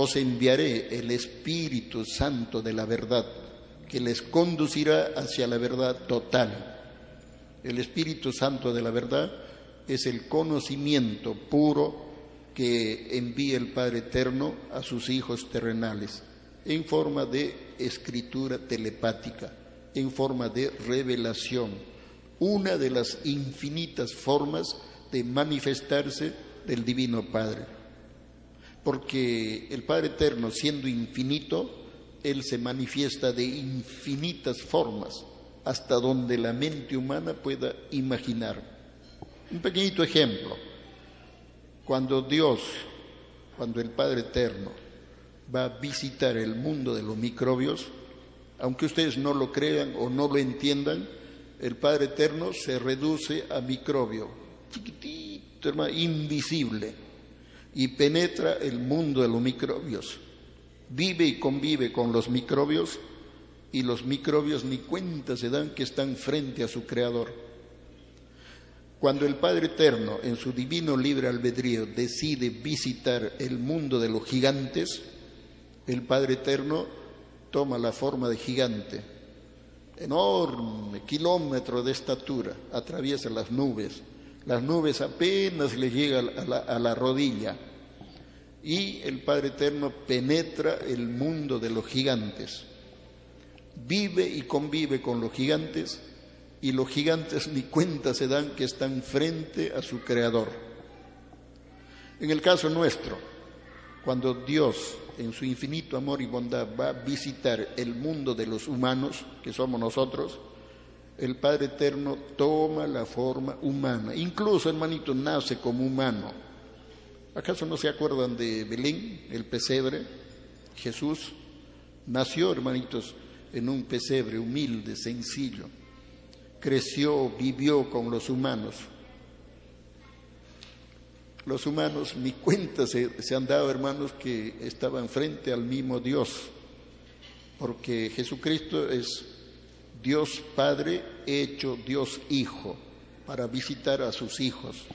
B: os enviaré el Espíritu Santo de la verdad, que les conducirá hacia la verdad total. El Espíritu Santo de la verdad es el conocimiento puro que envía el Padre Eterno a sus hijos terrenales, en forma de escritura telepática, en forma de revelación, una de las infinitas formas de manifestarse del Divino Padre porque el Padre Eterno, siendo infinito, Él se manifiesta de infinitas formas, hasta donde la mente humana pueda imaginar. Un pequeñito ejemplo, cuando Dios, cuando el Padre Eterno va a visitar el mundo de los microbios, aunque ustedes no lo crean o no lo entiendan, el Padre Eterno se reduce a microbio, chiquitito, hermano, invisible y penetra el mundo de los microbios. Vive y convive con los microbios y los microbios ni cuenta se dan que están frente a su creador. Cuando el Padre Eterno, en su divino libre albedrío, decide visitar el mundo de los gigantes, el Padre Eterno toma la forma de gigante, enorme, kilómetro de estatura, atraviesa las nubes, las nubes apenas le llegan a la, a la rodilla y el Padre Eterno penetra el mundo de los gigantes, vive y convive con los gigantes y los gigantes ni cuenta se dan que están frente a su Creador. En el caso nuestro, cuando Dios en su infinito amor y bondad va a visitar el mundo de los humanos, que somos nosotros, el Padre Eterno toma la forma humana. Incluso, hermanito, nace como humano. ¿Acaso no se acuerdan de Belén, el pesebre? Jesús nació, hermanitos, en un pesebre humilde, sencillo. Creció, vivió con los humanos. Los humanos, mi cuenta se, se han dado, hermanos, que estaban frente al mismo Dios, porque Jesucristo es Dios Padre hecho Dios Hijo para visitar a sus hijos.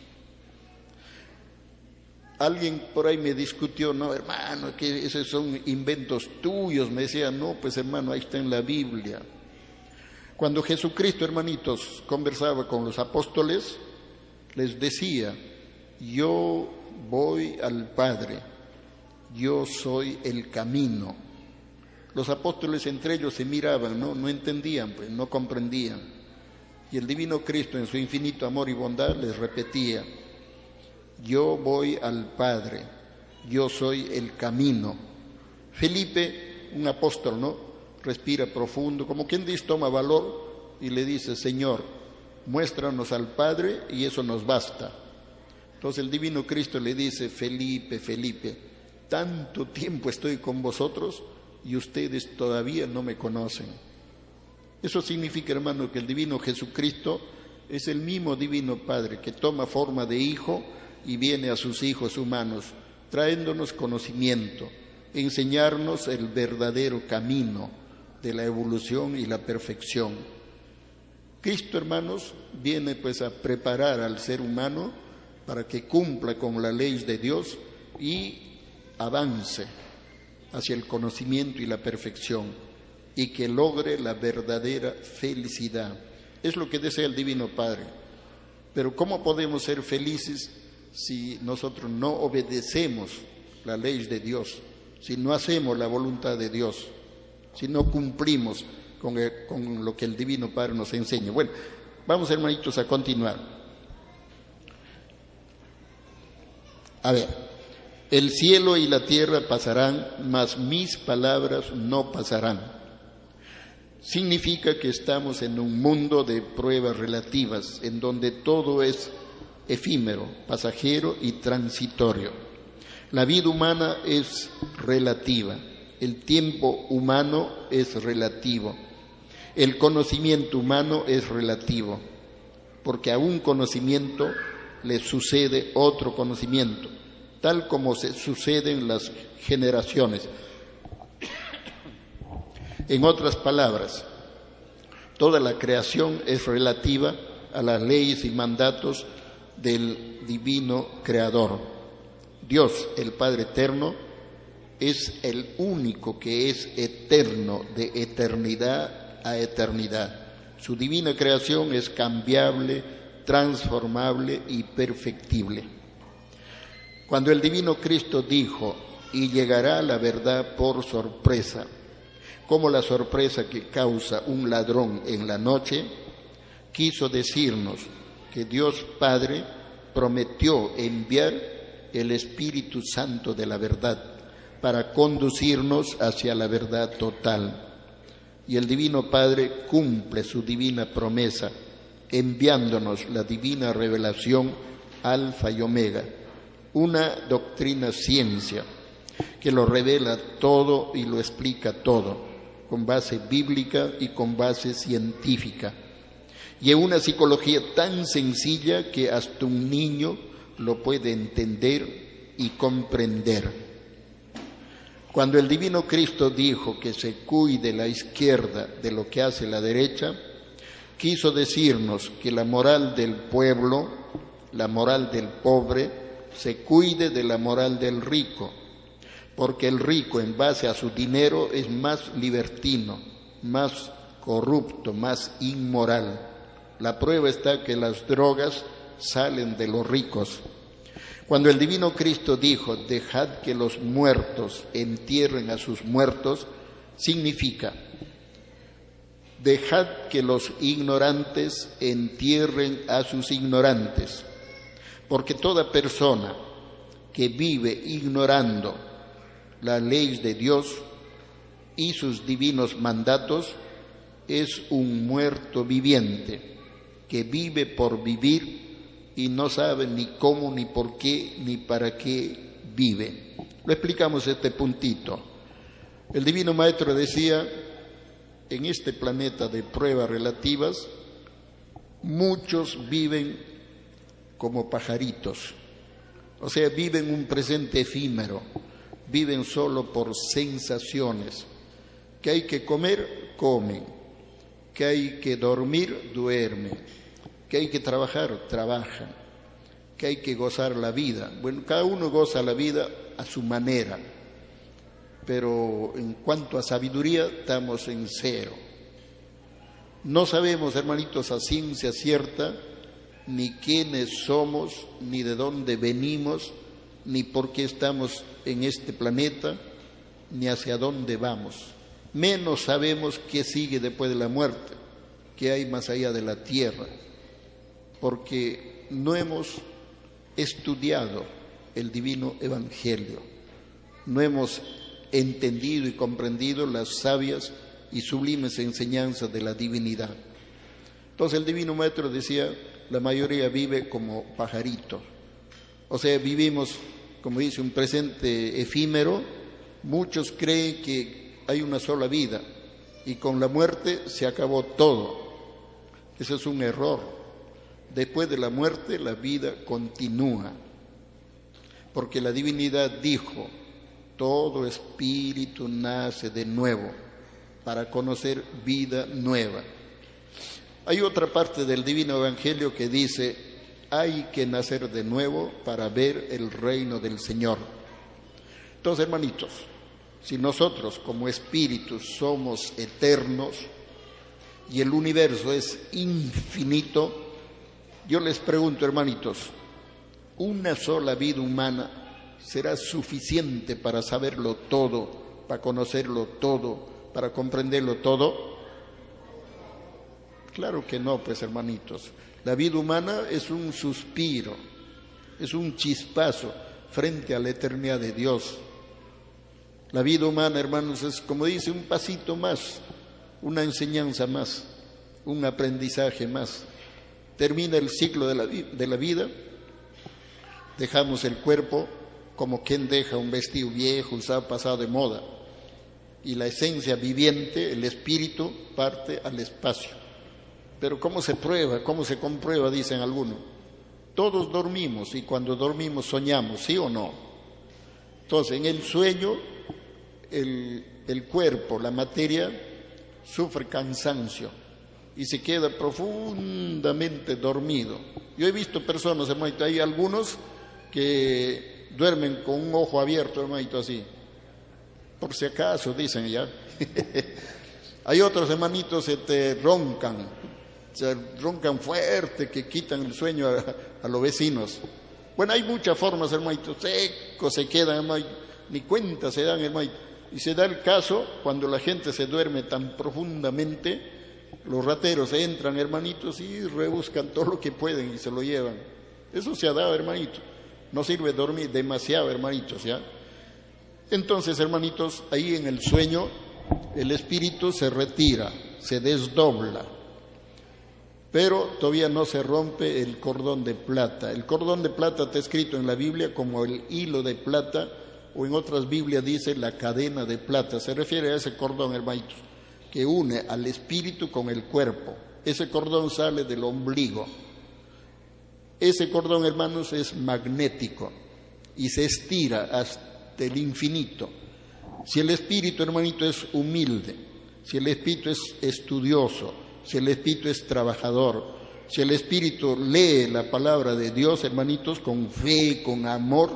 B: Alguien por ahí me discutió, no, hermano, que esos son inventos tuyos. Me decía, no, pues hermano, ahí está en la Biblia. Cuando Jesucristo, hermanitos, conversaba con los apóstoles, les decía, yo voy al Padre, yo soy el camino. Los apóstoles entre ellos se miraban, no, no entendían, pues, no comprendían. Y el divino Cristo en su infinito amor y bondad les repetía, yo voy al Padre, yo soy el camino. Felipe, un apóstol, ¿no? Respira profundo, como quien dice, toma valor y le dice, Señor, muéstranos al Padre y eso nos basta. Entonces el divino Cristo le dice, Felipe, Felipe, tanto tiempo estoy con vosotros y ustedes todavía no me conocen. Eso significa, hermano, que el divino Jesucristo es el mismo divino Padre que toma forma de hijo y viene a sus hijos humanos, trayéndonos conocimiento, enseñarnos el verdadero camino de la evolución y la perfección. Cristo, hermanos, viene pues a preparar al ser humano para que cumpla con la ley de Dios y avance hacia el conocimiento y la perfección y que logre la verdadera felicidad. Es lo que desea el Divino Padre. Pero ¿cómo podemos ser felices si nosotros no obedecemos la ley de Dios, si no hacemos la voluntad de Dios, si no cumplimos con, con lo que el Divino Padre nos enseña? Bueno, vamos hermanitos a continuar. A ver, el cielo y la tierra pasarán, mas mis palabras no pasarán. Significa que estamos en un mundo de pruebas relativas, en donde todo es efímero, pasajero y transitorio. La vida humana es relativa, el tiempo humano es relativo, el conocimiento humano es relativo, porque a un conocimiento le sucede otro conocimiento tal como se suceden las generaciones. En otras palabras, toda la creación es relativa a las leyes y mandatos del divino creador. Dios, el Padre Eterno, es el único que es eterno, de eternidad a eternidad. Su divina creación es cambiable, transformable y perfectible. Cuando el divino Cristo dijo, y llegará la verdad por sorpresa, como la sorpresa que causa un ladrón en la noche, quiso decirnos que Dios Padre prometió enviar el Espíritu Santo de la verdad para conducirnos hacia la verdad total. Y el Divino Padre cumple su divina promesa, enviándonos la divina revelación Alfa y Omega una doctrina ciencia que lo revela todo y lo explica todo, con base bíblica y con base científica. Y es una psicología tan sencilla que hasta un niño lo puede entender y comprender. Cuando el divino Cristo dijo que se cuide la izquierda de lo que hace la derecha, quiso decirnos que la moral del pueblo, la moral del pobre, se cuide de la moral del rico, porque el rico en base a su dinero es más libertino, más corrupto, más inmoral. La prueba está que las drogas salen de los ricos. Cuando el divino Cristo dijo, dejad que los muertos entierren a sus muertos, significa, dejad que los ignorantes entierren a sus ignorantes porque toda persona que vive ignorando las leyes de Dios y sus divinos mandatos es un muerto viviente que vive por vivir y no sabe ni cómo, ni por qué, ni para qué vive. Lo explicamos este puntito. El Divino Maestro decía, en este planeta de pruebas relativas, muchos viven como pajaritos, o sea, viven un presente efímero, viven solo por sensaciones, que hay que comer, comen, que hay que dormir, duermen, que hay que trabajar, trabajan, que hay que gozar la vida. Bueno, cada uno goza la vida a su manera, pero en cuanto a sabiduría estamos en cero. No sabemos, hermanitos, a ciencia cierta ni quiénes somos, ni de dónde venimos, ni por qué estamos en este planeta, ni hacia dónde vamos. Menos sabemos qué sigue después de la muerte, qué hay más allá de la tierra, porque no hemos estudiado el divino evangelio, no hemos entendido y comprendido las sabias y sublimes enseñanzas de la divinidad. Entonces el divino maestro decía, la mayoría vive como pajarito. O sea, vivimos, como dice, un presente efímero. Muchos creen que hay una sola vida y con la muerte se acabó todo. Eso es un error. Después de la muerte la vida continúa. Porque la divinidad dijo, todo espíritu nace de nuevo para conocer vida nueva. Hay otra parte del Divino Evangelio que dice, hay que nacer de nuevo para ver el reino del Señor. Entonces, hermanitos, si nosotros como espíritus somos eternos y el universo es infinito, yo les pregunto, hermanitos, ¿una sola vida humana será suficiente para saberlo todo, para conocerlo todo, para comprenderlo todo? Claro que no, pues hermanitos. La vida humana es un suspiro, es un chispazo frente a la eternidad de Dios. La vida humana, hermanos, es como dice, un pasito más, una enseñanza más, un aprendizaje más. Termina el ciclo de la, vida, dejamos el cuerpo como quien deja un vestido viejo, usado, pasado de moda y la esencia viviente, el espíritu, parte al espacio. Pero ¿cómo se prueba? ¿Cómo se comprueba? Dicen algunos. Todos dormimos y cuando dormimos soñamos, ¿sí o no? Entonces, en el sueño, el cuerpo, la materia, sufre cansancio y se queda profundamente dormido. Yo he visto personas, hermanito, hay algunos que duermen con un ojo abierto, hermanito, así por si acaso, dicen ya. <laughs> Hay otros hermanitos que te roncan, se roncan fuerte, que quitan el sueño a, los vecinos. Bueno, hay muchas formas, hermanito, secos se quedan, hermanito, ni cuenta se dan, hermanito. Y se da el caso cuando la gente se duerme tan profundamente, los rateros entran, hermanitos, y rebuscan todo lo que pueden y se lo llevan. Eso se ha dado, hermanito. No sirve dormir demasiado, hermanitos, ¿ya? Entonces, hermanitos, ahí en el sueño el espíritu se retira, se desdobla, pero todavía no se rompe el cordón de plata. El cordón de plata está escrito en la Biblia como el hilo de plata, o en otras Biblias dice la cadena de plata. Se refiere a ese cordón, hermanitos, que une al espíritu con el cuerpo. Ese cordón sale del ombligo. Ese cordón, hermanos, es magnético y se estira hasta del infinito. Si el espíritu, hermanito, es humilde, si el espíritu es estudioso, si el espíritu es trabajador, si el espíritu lee la palabra de Dios, hermanitos, con fe, con amor,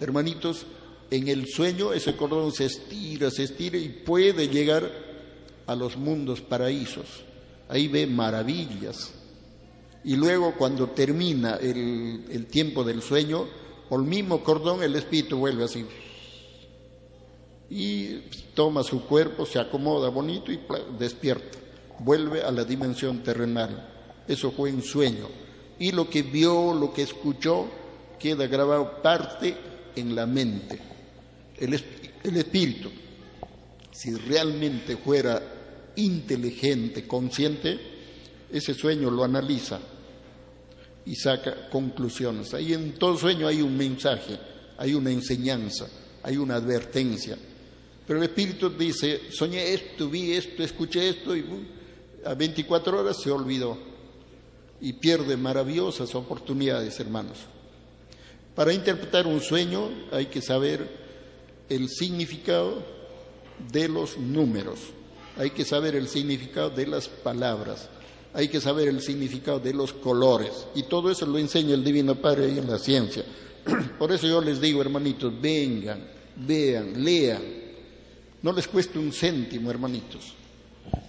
B: hermanitos, en el sueño ese cordón se estira, se estira y puede llegar a los mundos paraísos. Ahí ve maravillas. Y luego cuando termina el, el tiempo del sueño, por el mismo cordón el espíritu vuelve así. Y toma su cuerpo, se acomoda bonito y despierta. Vuelve a la dimensión terrenal. Eso fue un sueño. Y lo que vio, lo que escuchó, queda grabado parte en la mente. El, el espíritu, si realmente fuera inteligente, consciente, ese sueño lo analiza y saca conclusiones. Ahí en todo sueño hay un mensaje, hay una enseñanza, hay una advertencia. Pero el espíritu dice, soñé esto, vi esto, escuché esto y a 24 horas se olvidó y pierde maravillosas oportunidades, hermanos. Para interpretar un sueño hay que saber el significado de los números, hay que saber el significado de las palabras, hay que saber el significado de los colores y todo eso lo enseña el Divino Padre ahí en la ciencia. <clears throat> Por eso yo les digo, hermanitos, vengan, vean, lean. No les cueste un céntimo, hermanitos.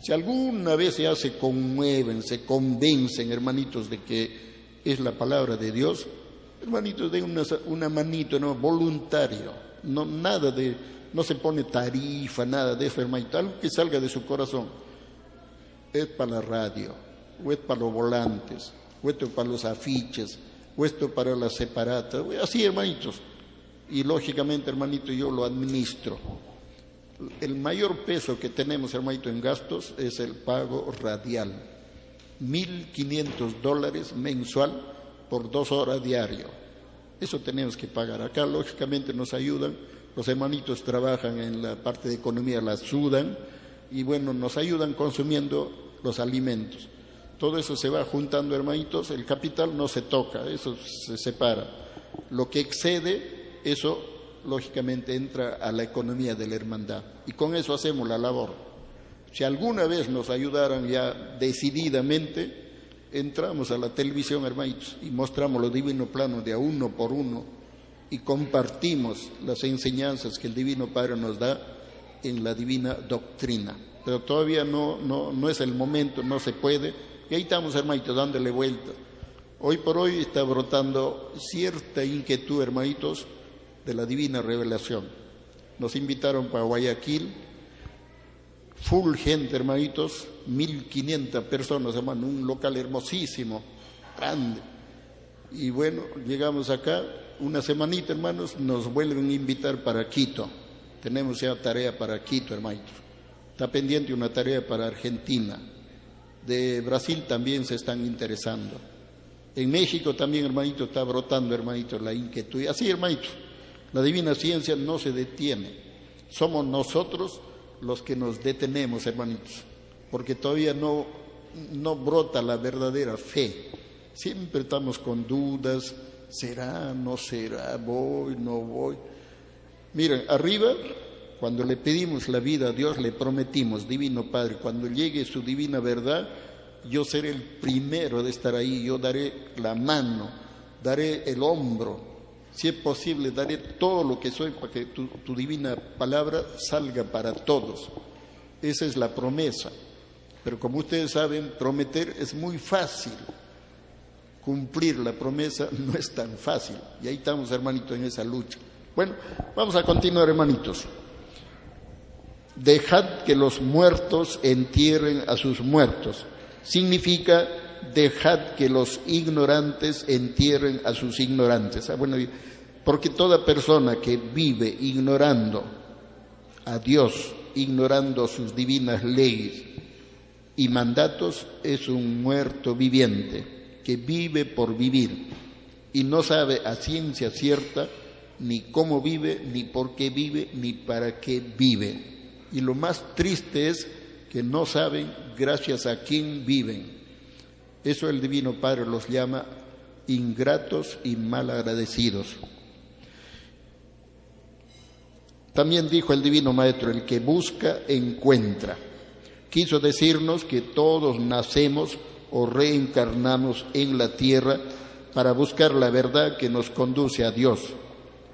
B: Si alguna vez ya se conmueven, se convencen, hermanitos, de que es la palabra de Dios, hermanitos, den una, una manito, no, voluntario, no, nada de, no se pone tarifa, nada de eso, hermanito, algo que salga de su corazón. Es para la radio, o es para los volantes, o esto es para los afiches, o esto para las separatas, así, hermanitos. Y lógicamente, hermanito, yo lo administro el mayor peso que tenemos, hermanito, en gastos es el pago radial. 1.500 dólares mensual por dos horas diario. Eso tenemos que pagar. Acá, lógicamente, nos ayudan. Los hermanitos trabajan en la parte de economía, la sudan y, bueno, nos ayudan consumiendo los alimentos. Todo eso se va juntando, hermanitos. El capital no se toca, eso se separa. Lo que excede, eso lógicamente entra a la economía de la hermandad. Y con eso hacemos la labor. Si alguna vez nos ayudaran ya decididamente, entramos a la televisión, hermanitos, y mostramos los divinos planos de a uno por uno y compartimos las enseñanzas que el Divino Padre nos da en la divina doctrina. Pero todavía no, no, no es el momento, no se puede. Y ahí estamos, hermanitos, dándole vuelta. Hoy por hoy está brotando cierta inquietud, hermanitos, de la divina revelación. Nos invitaron para Guayaquil, full gente, hermanitos, 1500 personas, hermano, un local hermosísimo, grande. Y bueno, llegamos acá, una semanita, hermanos, nos vuelven a invitar para Quito. Tenemos ya tarea para Quito, hermanitos. Está pendiente una tarea para Argentina. De Brasil también se están interesando. En México también, hermanito, está brotando, hermanito, la inquietud. Así, hermanitos la divina ciencia no se detiene. Somos nosotros los que nos detenemos, hermanitos, porque todavía no, no brota la verdadera fe. Siempre estamos con dudas, será, no será, voy, no voy. Miren, arriba, cuando le pedimos la vida a Dios, le prometimos, Divino Padre, cuando llegue su divina verdad, yo seré el primero de estar ahí, yo daré la mano, daré el hombro, si es posible, daré todo lo que soy para que tu, divina palabra salga para todos. Esa es la promesa. Pero como ustedes saben, prometer es muy fácil. Cumplir la promesa <laughs> no es tan fácil. Y ahí estamos, hermanitos, en esa lucha. Bueno, vamos a continuar, hermanitos. Dejad que los muertos entierren a sus muertos. Significa dejad que los ignorantes entierren a sus ignorantes. Ah, bueno, porque toda persona que vive ignorando a Dios, ignorando sus divinas leyes y mandatos, es un muerto viviente que vive por vivir y no sabe a ciencia cierta ni cómo vive, ni por qué vive, ni para qué vive. Y lo más triste es que no saben gracias a quién viven. Eso el Divino Padre los llama ingratos y malagradecidos. También dijo el Divino Maestro, el que busca, encuentra. Quiso decirnos que todos nacemos o reencarnamos en la tierra para buscar la verdad que nos conduce a Dios.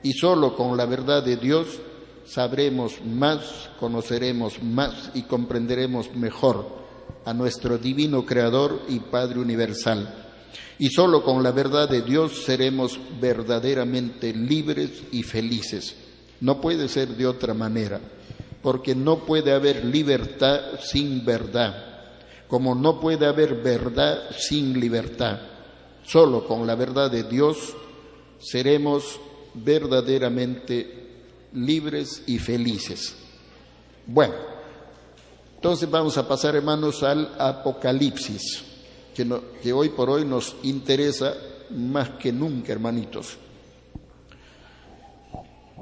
B: Y solo con la verdad de Dios sabremos más, conoceremos más y comprenderemos mejor a nuestro divino Creador y Padre Universal. Y solo con la verdad de Dios seremos verdaderamente libres y felices. No puede ser de otra manera, porque no puede haber libertad sin verdad, como no puede haber verdad sin libertad. Solo con la verdad de Dios seremos verdaderamente libres y felices. Bueno, entonces vamos a pasar, hermanos, al Apocalipsis, que, que hoy por hoy nos interesa más que nunca, hermanitos.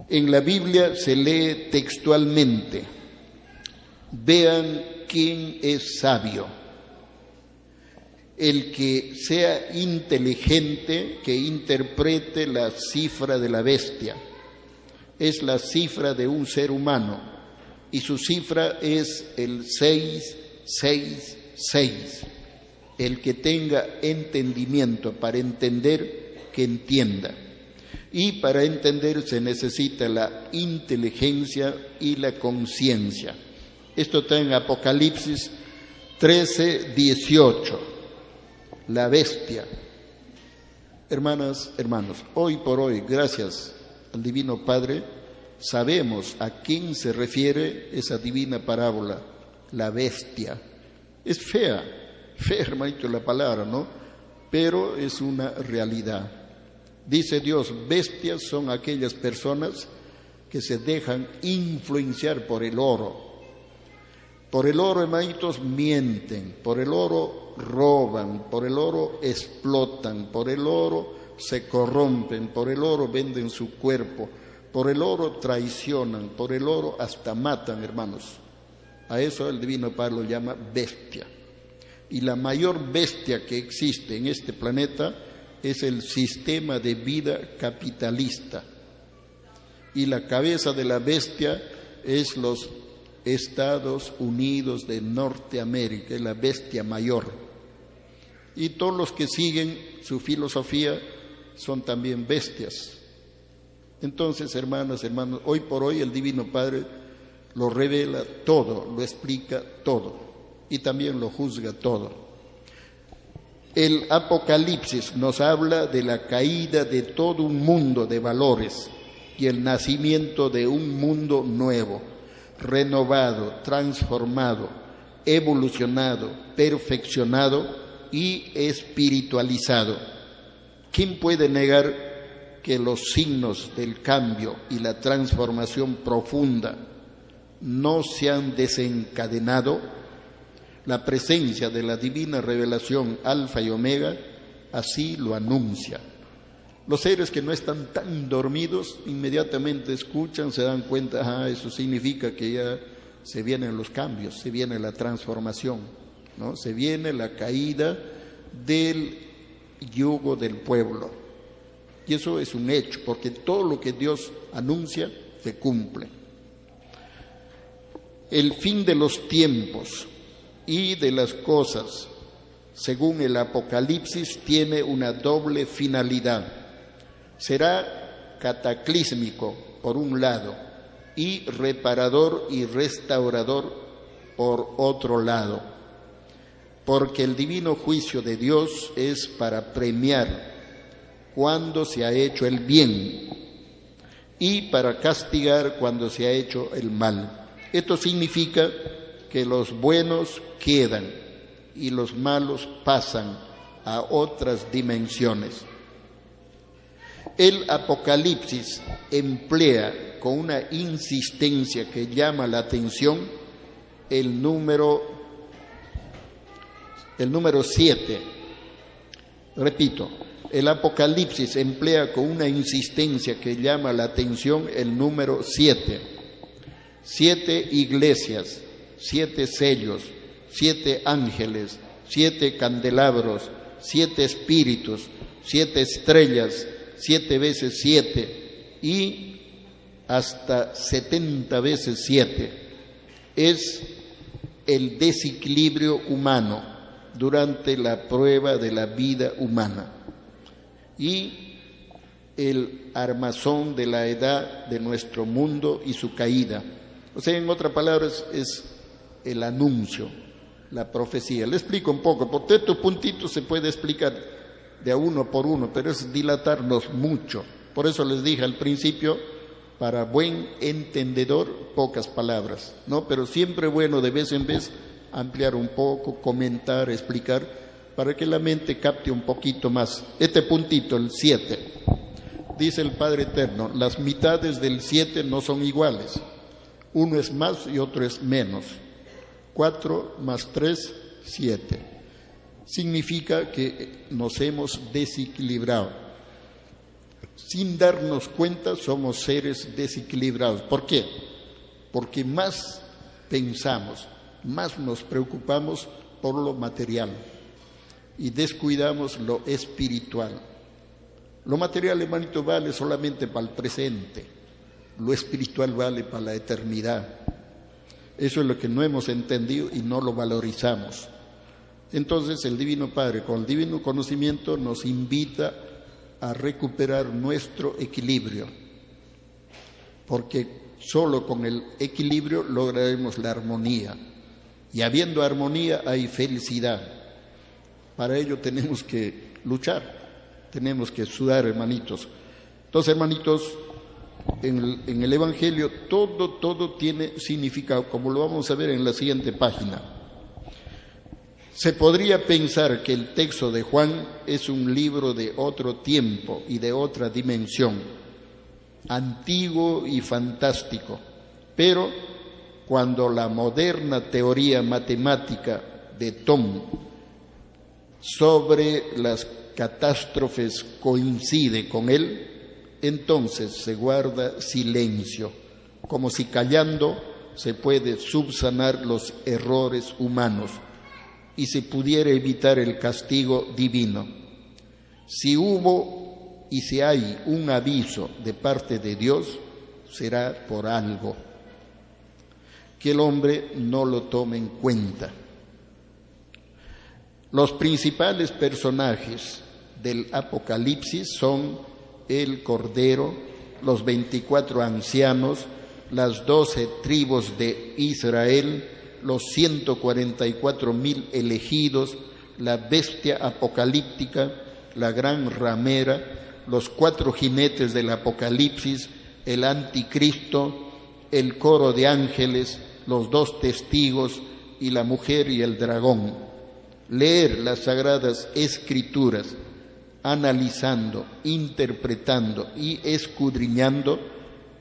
B: En la Biblia se lee textualmente, vean quién es sabio, el que sea inteligente, que interprete la cifra de la bestia, es la cifra de un ser humano y su cifra es el 666. El que tenga entendimiento para entender, que entienda. Y para entender se necesita la inteligencia y la conciencia. Esto está en Apocalipsis 13, 18. La bestia. Hermanas, hermanos, hoy por hoy, gracias al Divino Padre, sabemos a quién se refiere esa divina parábola, la bestia. Es fea, fea, hermanito, la palabra, ¿no? Pero es una realidad. Dice Dios, bestias son aquellas personas que se dejan influenciar por el oro. Por el oro, hermanitos, mienten, por el oro roban, por el oro explotan, por el oro se corrompen, por el oro venden su cuerpo, por el oro traicionan, por el oro hasta matan, hermanos. A eso el Divino Padre lo llama bestia. Y la mayor bestia que existe en este planeta es el sistema de vida capitalista. Y la cabeza de la bestia es los Estados Unidos de Norteamérica, la bestia mayor. Y todos los que siguen su filosofía son también bestias. Entonces, hermanas, hermanos, hoy por hoy el Divino Padre lo revela todo, lo explica todo y también lo juzga todo. El Apocalipsis nos habla de la caída de todo un mundo de valores y el nacimiento de un mundo nuevo, renovado, transformado, evolucionado, perfeccionado y espiritualizado. ¿Quién puede negar que los signos del cambio y la transformación profunda no se han desencadenado? La presencia de la divina revelación alfa y omega así lo anuncia. Los seres que no están tan dormidos inmediatamente escuchan, se dan cuenta, ah, eso significa que ya se vienen los cambios, se viene la transformación, ¿no? Se viene la caída del yugo del pueblo. Y eso es un hecho, porque todo lo que Dios anuncia se cumple. El fin de los tiempos y de las cosas, según el Apocalipsis, tiene una doble finalidad. Será cataclísmico, por un lado, y reparador y restaurador, por otro lado, porque el divino juicio de Dios es para premiar cuando se ha hecho el bien y para castigar cuando se ha hecho el mal. Esto significa que los buenos quedan y los malos pasan a otras dimensiones. El Apocalipsis emplea con una insistencia que llama la atención el número el número 7. Repito, el Apocalipsis emplea con una insistencia que llama la atención el número 7. Siete iglesias, siete sellos, siete ángeles, siete candelabros, siete espíritus, siete estrellas, siete veces siete y hasta setenta veces siete. Es el desequilibrio humano durante la prueba de la vida humana y el armazón de la edad de nuestro mundo y su caída. O sea, en otras palabras, es el anuncio, la profecía. Le explico un poco, porque estos puntitos se puede explicar de a uno por uno, pero es dilatarnos mucho. Por eso les dije al principio, para buen entendedor, pocas palabras, ¿no? Pero siempre bueno de vez en vez ampliar un poco, comentar, explicar, para que la mente capte un poquito más. Este puntito, el 7. Dice el Padre Eterno, las mitades del siete no son iguales. Uno es más y otro es menos. Cuatro más tres, siete. Significa que nos hemos desequilibrado. Sin darnos cuenta somos seres desequilibrados. ¿Por qué? Porque más pensamos, más nos preocupamos por lo material y descuidamos lo espiritual. Lo material, hermanito, vale solamente para el presente, lo espiritual vale para la eternidad. Eso es lo que no hemos entendido y no lo valorizamos. Entonces el Divino Padre, con el divino conocimiento, nos invita a recuperar nuestro equilibrio, porque solo con el equilibrio lograremos la armonía. Y habiendo armonía hay felicidad. Para ello tenemos que luchar, tenemos que sudar, hermanitos. Entonces, hermanitos, en el, en el, Evangelio todo, todo tiene significado, como lo vamos a ver en la siguiente página. Se podría pensar que el texto de Juan es un libro de otro tiempo y de otra dimensión, antiguo y fantástico, pero cuando la moderna teoría matemática de Tom sobre las catástrofes coincide con él, entonces se guarda silencio, como si callando se puede subsanar los errores humanos y se pudiera evitar el castigo divino. Si hubo y si hay un aviso de parte de Dios, será por algo que el hombre no lo tome en cuenta. Los principales personajes del Apocalipsis son el Cordero, los veinticuatro ancianos, las doce tribus de Israel, los ciento cuarenta y cuatro mil elegidos, la bestia apocalíptica, la gran ramera, los cuatro jinetes del Apocalipsis, el anticristo, el coro de ángeles, los dos testigos y la mujer y el dragón. Leer las sagradas escrituras, analizando, interpretando y escudriñando,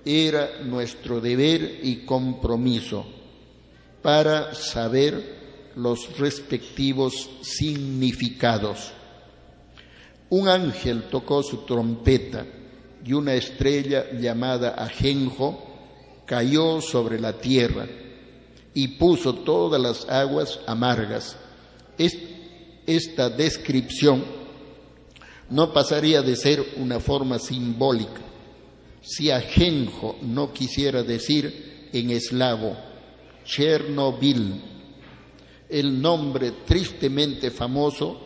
B: era nuestro deber y compromiso para saber los respectivos significados. Un ángel tocó su trompeta y una estrella llamada Ajenjo cayó sobre la tierra y puso todas las aguas amargas. Esta descripción no pasaría de ser una forma simbólica si ajenjo no quisiera decir en eslavo Chernobyl, el nombre tristemente famoso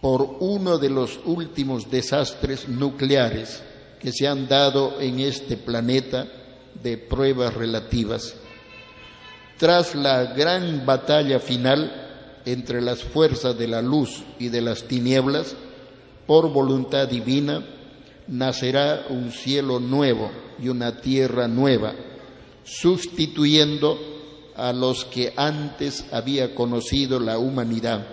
B: por uno de los últimos desastres nucleares que se han dado en este planeta de pruebas relativas. Tras la gran batalla final entre las fuerzas de la luz y de las tinieblas, por voluntad divina, nacerá un cielo nuevo y una tierra nueva, sustituyendo a los que antes había conocido la humanidad,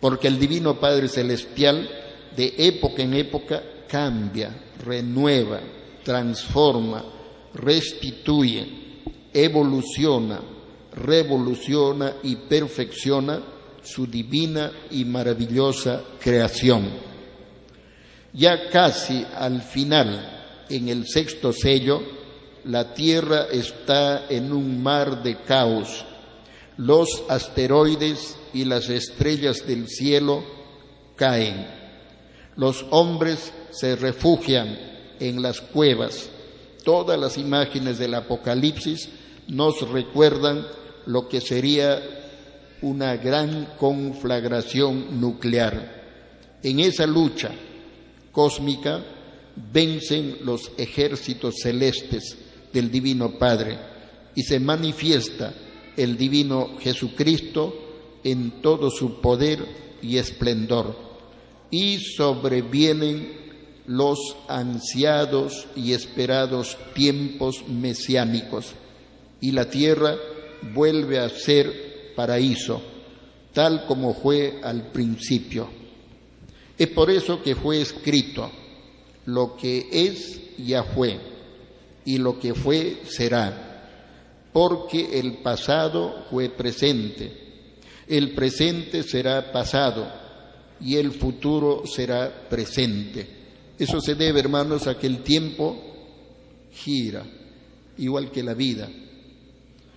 B: porque el Divino Padre Celestial de época en época cambia, renueva, transforma, restituye, evoluciona, revoluciona y perfecciona su divina y maravillosa creación. Ya casi al final, en el sexto sello, la Tierra está en un mar de caos. Los asteroides y las estrellas del cielo caen. Los hombres se refugian en las cuevas. Todas las imágenes del Apocalipsis nos recuerdan lo que sería una gran conflagración nuclear. En esa lucha cósmica vencen los ejércitos celestes del Divino Padre y se manifiesta el Divino Jesucristo en todo su poder y esplendor y sobrevienen los ansiados y esperados tiempos mesiánicos y la tierra vuelve a ser paraíso, tal como fue al principio. Es por eso que fue escrito, lo que es ya fue y lo que fue será, porque el pasado fue presente, el presente será pasado y el futuro será presente. Eso se debe, hermanos, a que el tiempo gira, igual que la vida.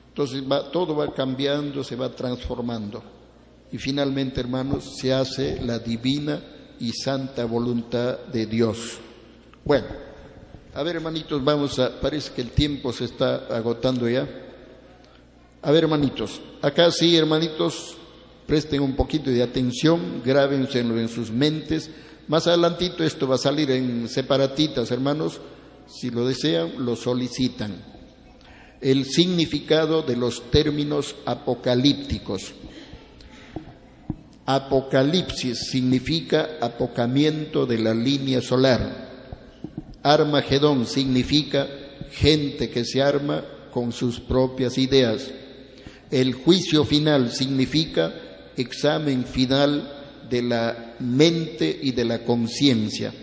B: Entonces todo va cambiando, se va transformando. Y finalmente, hermanos, se hace la divina y santa voluntad de Dios. Bueno, a ver, hermanitos, vamos a, parece que el tiempo se está agotando ya. A ver, hermanitos, acá sí, hermanitos, presten un poquito de atención, grábenselo en sus mentes. Más adelantito esto va a salir en separatitas, hermanos, si lo desean, lo solicitan. El significado de los términos apocalípticos. Apocalipsis significa apocamiento de la línea solar. Armagedón significa gente que se arma con sus propias ideas. El juicio final significa examen final de la mente y de la conciencia.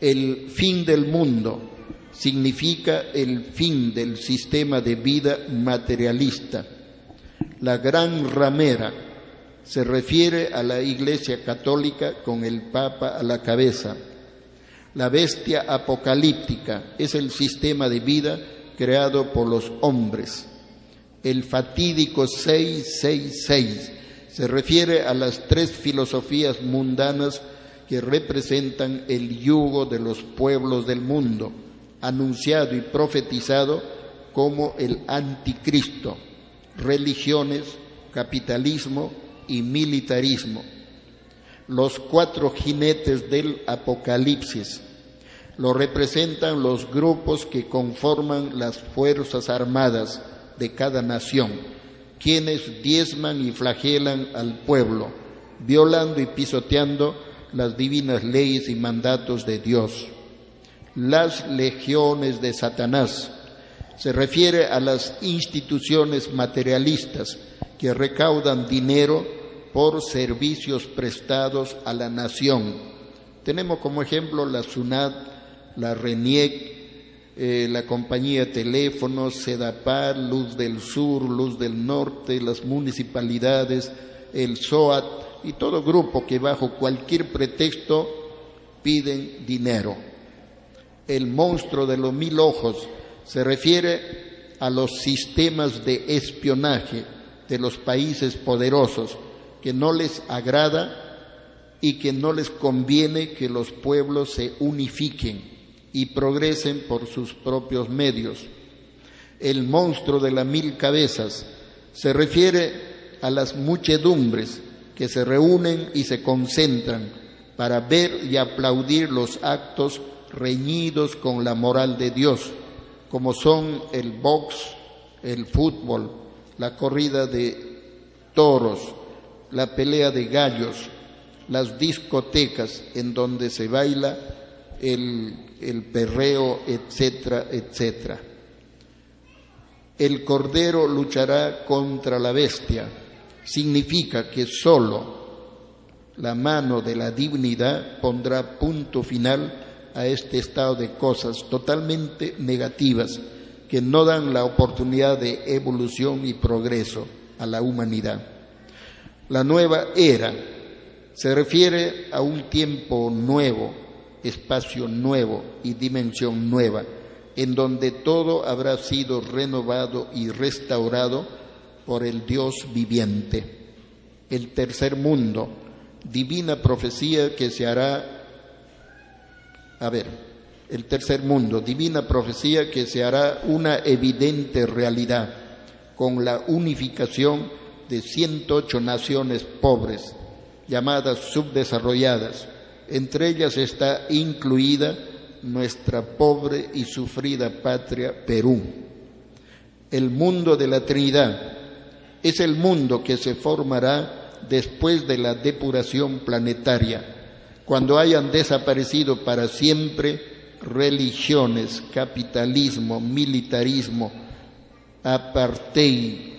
B: El fin del mundo significa el fin del sistema de vida materialista. La gran ramera se refiere a la Iglesia Católica con el Papa a la cabeza. La bestia apocalíptica es el sistema de vida creado por los hombres. El fatídico 666 se refiere a las tres filosofías mundanas que representan el yugo de los pueblos del mundo, anunciado y profetizado como el anticristo, religiones, capitalismo, y militarismo. Los cuatro jinetes del Apocalipsis lo representan los grupos que conforman las Fuerzas Armadas de cada nación, quienes diezman y flagelan al pueblo, violando y pisoteando las divinas leyes y mandatos de Dios. Las legiones de Satanás se refiere a las instituciones materialistas que recaudan dinero por servicios prestados a la nación. Tenemos como ejemplo la SUNAT, la RENIEC, eh, la compañía de teléfonos, SEDAPAR, Luz del Sur, Luz del Norte, las municipalidades, el SOAT y todo grupo que bajo cualquier pretexto piden dinero. El monstruo de los mil ojos se refiere a los sistemas de espionaje de los países poderosos que no les agrada y que no les conviene que los pueblos se unifiquen y progresen por sus propios medios. El monstruo de las mil cabezas se refiere a las muchedumbres que se reúnen y se concentran para ver y aplaudir los actos reñidos con la moral de Dios, como son el box, el fútbol, la corrida de toros, la pelea de gallos, las discotecas en donde se baila el, el perreo, etcétera, etcétera. El cordero luchará contra la bestia. Significa que solo la mano de la divinidad pondrá punto final a este estado de cosas totalmente negativas que no dan la oportunidad de evolución y progreso a la humanidad. La nueva era se refiere a un tiempo nuevo, espacio nuevo y dimensión nueva, en donde todo habrá sido renovado y restaurado por el Dios viviente. El tercer mundo, divina profecía que se hará, a ver, el tercer mundo, divina profecía que se hará una evidente realidad con la unificación de 108 naciones pobres, llamadas subdesarrolladas. Entre ellas está incluida nuestra pobre y sufrida patria Perú. El mundo de la Trinidad es el mundo que se formará después de la depuración planetaria, cuando hayan desaparecido para siempre religiones, capitalismo, militarismo, apartheid,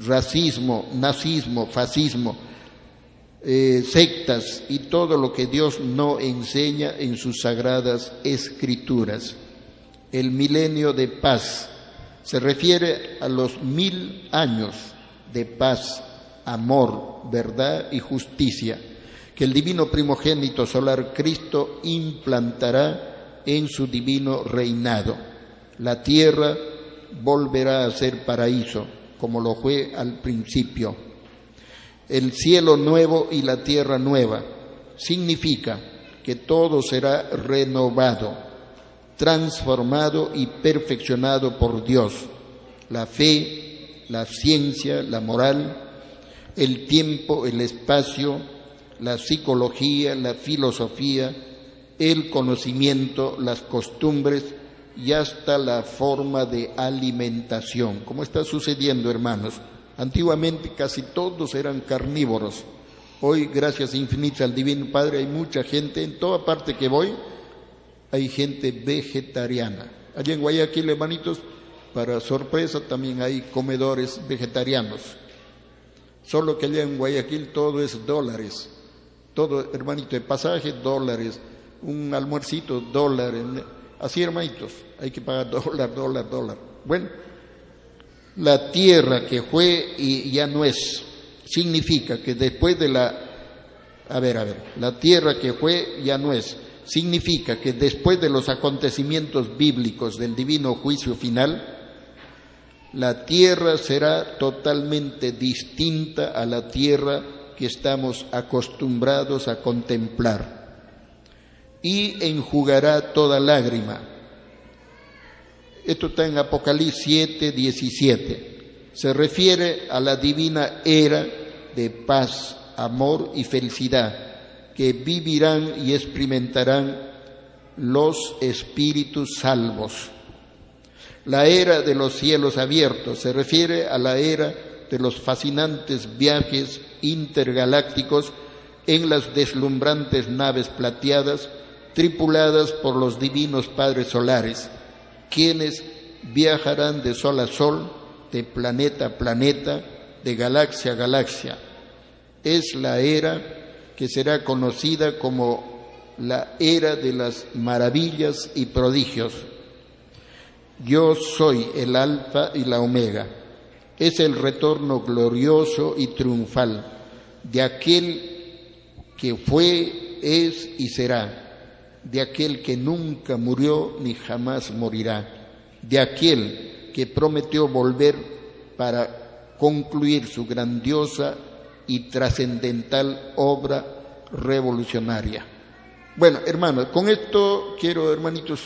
B: racismo, nazismo, fascismo, eh, sectas y todo lo que Dios no enseña en sus sagradas escrituras. El milenio de paz se refiere a los mil años de paz, amor, verdad y justicia que el divino primogénito solar Cristo implantará en su divino reinado. La tierra volverá a ser paraíso, como lo fue al principio. El cielo nuevo y la tierra nueva significa que todo será renovado, transformado y perfeccionado por Dios. La fe, la ciencia, la moral, el tiempo, el espacio, la psicología, la filosofía, el conocimiento, las costumbres y hasta la forma de alimentación, como está sucediendo, hermanos. Antiguamente casi todos eran carnívoros. Hoy, gracias infinitas al Divino Padre, hay mucha gente, en toda parte que voy, hay gente vegetariana. Allá en Guayaquil, hermanitos, para sorpresa, también hay comedores vegetarianos. Solo que allá en Guayaquil todo es dólares todo, hermanito, de pasaje, dólares, un almuercito, dólares. Así, hermanitos, hay que pagar dólar, dólar, dólar. Bueno, la tierra que fue y ya no es, significa que después de la... A ver, a ver, la tierra que fue ya no es, significa que después de los acontecimientos bíblicos del divino juicio final, la tierra será totalmente distinta a la tierra que estamos acostumbrados a contemplar. Y enjugará toda lágrima. Esto está en Apocalipsis 7, 17. Se refiere a la divina era de paz, amor y felicidad que vivirán y experimentarán los espíritus salvos. La era de los cielos abiertos se refiere a la era de los fascinantes viajes intergalácticos en las deslumbrantes naves plateadas tripuladas por los divinos padres solares, quienes viajarán de sol a sol, de planeta a planeta, de galaxia a galaxia. Es la era que será conocida como la era de las maravillas y prodigios. Yo soy el alfa y la omega es el retorno glorioso y triunfal de aquel que fue, es y será, de aquel que nunca murió ni jamás morirá, de aquel que prometió volver para concluir su grandiosa y trascendental obra revolucionaria. Bueno, hermanos, con esto quiero, hermanitos,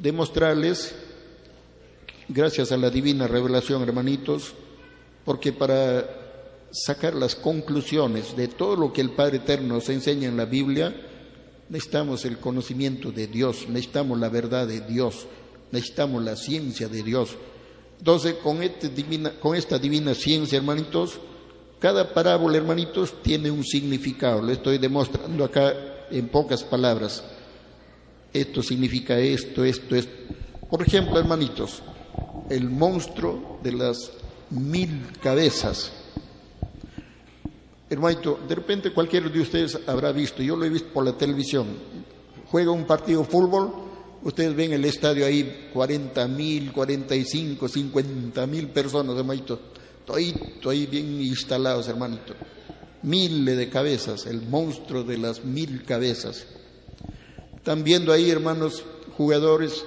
B: demostrarles gracias a la divina revelación, hermanitos, porque para sacar las conclusiones de todo lo que el Padre Eterno nos enseña en la Biblia, necesitamos el conocimiento de Dios, necesitamos la verdad de Dios, necesitamos la ciencia de Dios. Entonces, con, este con esta divina ciencia, hermanitos, cada parábola, hermanitos, tiene un significado. Lo estoy demostrando acá en pocas palabras. Esto significa esto, esto, esto. Por ejemplo, hermanitos, el monstruo de las mil cabezas. Hermanito, de repente cualquiera de ustedes habrá visto, yo lo he visto por la televisión, juega un partido de fútbol, ustedes ven el estadio ahí, 40 mil, 45, 50 mil personas, hermanito, ahí, ahí bien instalados, hermanito. Miles de cabezas, el monstruo de las mil cabezas. Están viendo ahí, hermanos, jugadores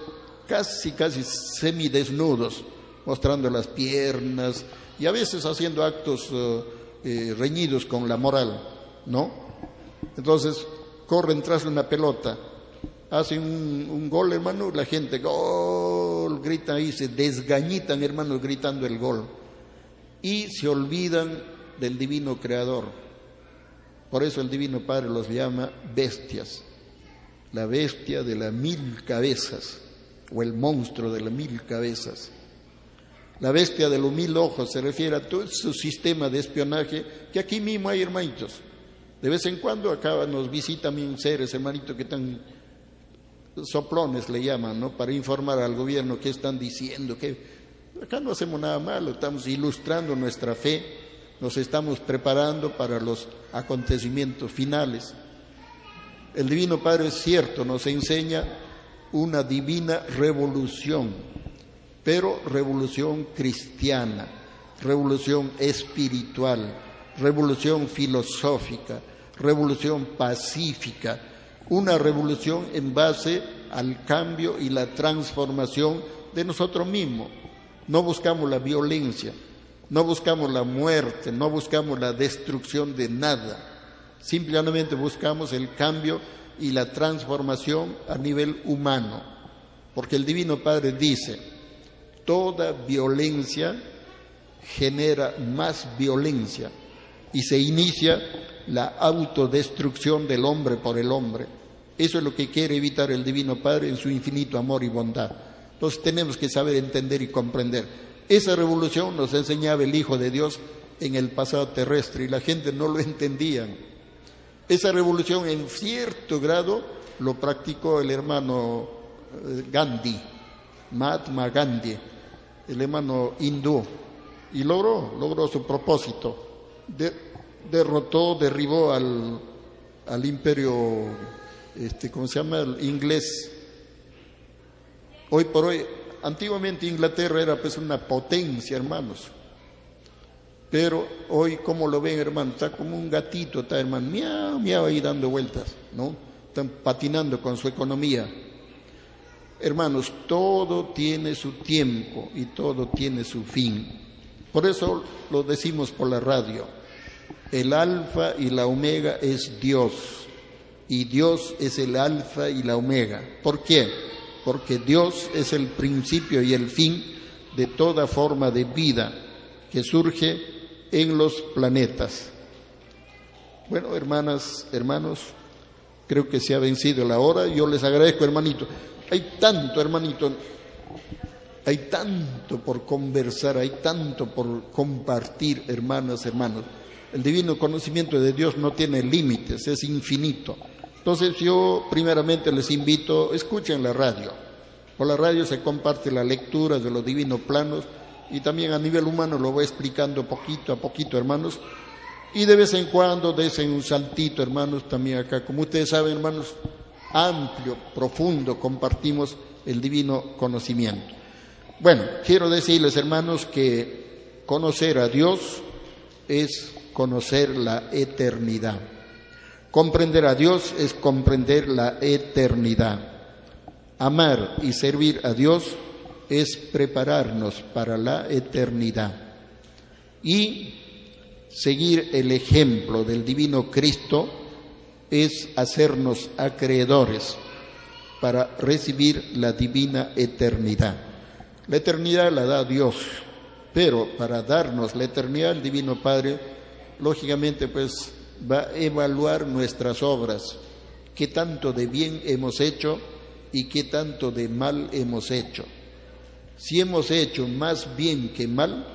B: casi, casi semidesnudos, mostrando las piernas y a veces haciendo actos eh, eh, reñidos con la moral, ¿no? Entonces corren tras una pelota, hacen un, gol, hermano, la gente, gol, gritan ahí, se desgañitan, hermanos, gritando el gol. Y se olvidan del divino creador. Por eso el divino Padre los llama bestias, la bestia de las mil cabezas o el monstruo de las mil cabezas. La bestia de los mil ojos se refiere a todo su sistema de espionaje que aquí mismo hay, hermanitos. De vez en cuando acá nos visitan seres, hermanitos, que están soplones, le llaman, ¿no? Para informar al gobierno qué están diciendo, que acá no hacemos nada malo, estamos ilustrando nuestra fe nos estamos preparando para los acontecimientos finales. El Divino Padre es cierto, nos enseña una divina revolución, pero revolución cristiana, revolución espiritual, revolución filosófica, revolución pacífica, una revolución en base al cambio y la transformación de nosotros mismos. No buscamos la violencia, no buscamos la muerte, no buscamos la destrucción de nada. Simplemente buscamos el cambio y la transformación a nivel humano. Porque el Divino Padre dice, toda violencia genera más violencia y se inicia la autodestrucción del hombre por el hombre. Eso es lo que quiere evitar el Divino Padre en su infinito amor y bondad. Entonces tenemos que saber entender y comprender. Esa revolución nos enseñaba el Hijo de Dios en el pasado terrestre y la gente no lo entendía. Esa revolución en cierto grado lo practicó el hermano eh, Gandhi, Mahatma Gandhi, el hermano hindú, y logró, logró su propósito. derrotó, derribó al, al imperio, este, ¿cómo se llama? El inglés Hoy por hoy, antiguamente Inglaterra era pues una potencia, hermanos. Pero hoy, como lo ven, hermano, está como un gatito, está, hermano, miau, miau, ahí dando vueltas, ¿no? Están patinando con su economía. Hermanos, todo tiene su tiempo y todo tiene su fin. Por eso lo decimos por la radio. El alfa y la omega es Dios. Y Dios es el alfa y la omega. ¿Por qué? porque Dios es el principio y el fin de toda forma de vida que surge en los planetas. Bueno, hermanas, hermanos, creo que se ha vencido la hora. Yo les agradezco, hermanito. Hay tanto, hermanito, hay tanto por conversar, hay tanto por compartir, hermanas, hermanos. El divino conocimiento de Dios no tiene límites, es infinito. Entonces yo primeramente les invito, escuchen la radio. Por la radio se comparte la lectura de los divinos planos y también a nivel humano lo voy explicando poquito a poquito, hermanos. Y de vez en cuando desen un saltito, hermanos, también acá. Como ustedes saben, hermanos, amplio, profundo, compartimos el divino conocimiento. Bueno, quiero decirles, hermanos, que conocer a Dios es conocer la eternidad. Comprender a Dios es comprender la eternidad. Amar y servir a Dios es prepararnos para la eternidad. Y seguir el ejemplo del divino Cristo es hacernos acreedores para recibir la divina eternidad. La eternidad la da Dios, pero para darnos la eternidad el Divino Padre, lógicamente pues va a evaluar nuestras obras, qué tanto de bien hemos hecho y qué tanto de mal hemos hecho. Si hemos hecho más bien que mal,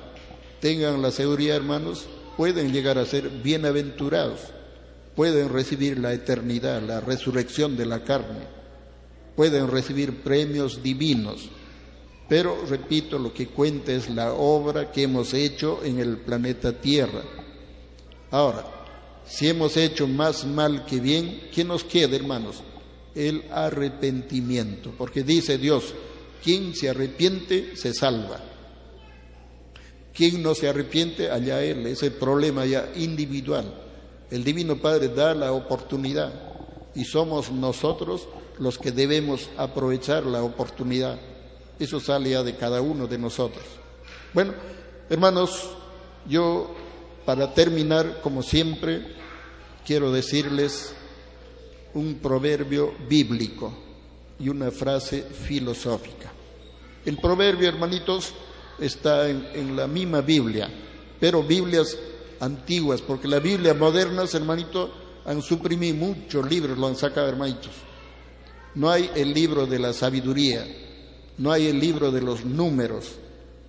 B: tengan la seguridad, hermanos, pueden llegar a ser bienaventurados, pueden recibir la eternidad, la resurrección de la carne, pueden recibir premios divinos. Pero, repito, lo que cuenta es la obra que hemos hecho en el planeta Tierra. Ahora, si hemos hecho más mal que bien, ¿qué nos queda, hermanos? El arrepentimiento, porque dice Dios, quien se arrepiente se salva. Quien no se arrepiente, allá él, ese problema ya individual. El Divino Padre da la oportunidad y somos nosotros los que debemos aprovechar la oportunidad. Eso sale ya de cada uno de nosotros. Bueno, hermanos, yo para terminar, como siempre, quiero decirles un proverbio bíblico y una frase filosófica. El proverbio, hermanitos, está en, la misma Biblia, pero Biblias antiguas, porque la Biblia moderna, hermanito, han suprimido muchos libros, lo han sacado, hermanitos. No hay el libro de la sabiduría, no hay el libro de los números,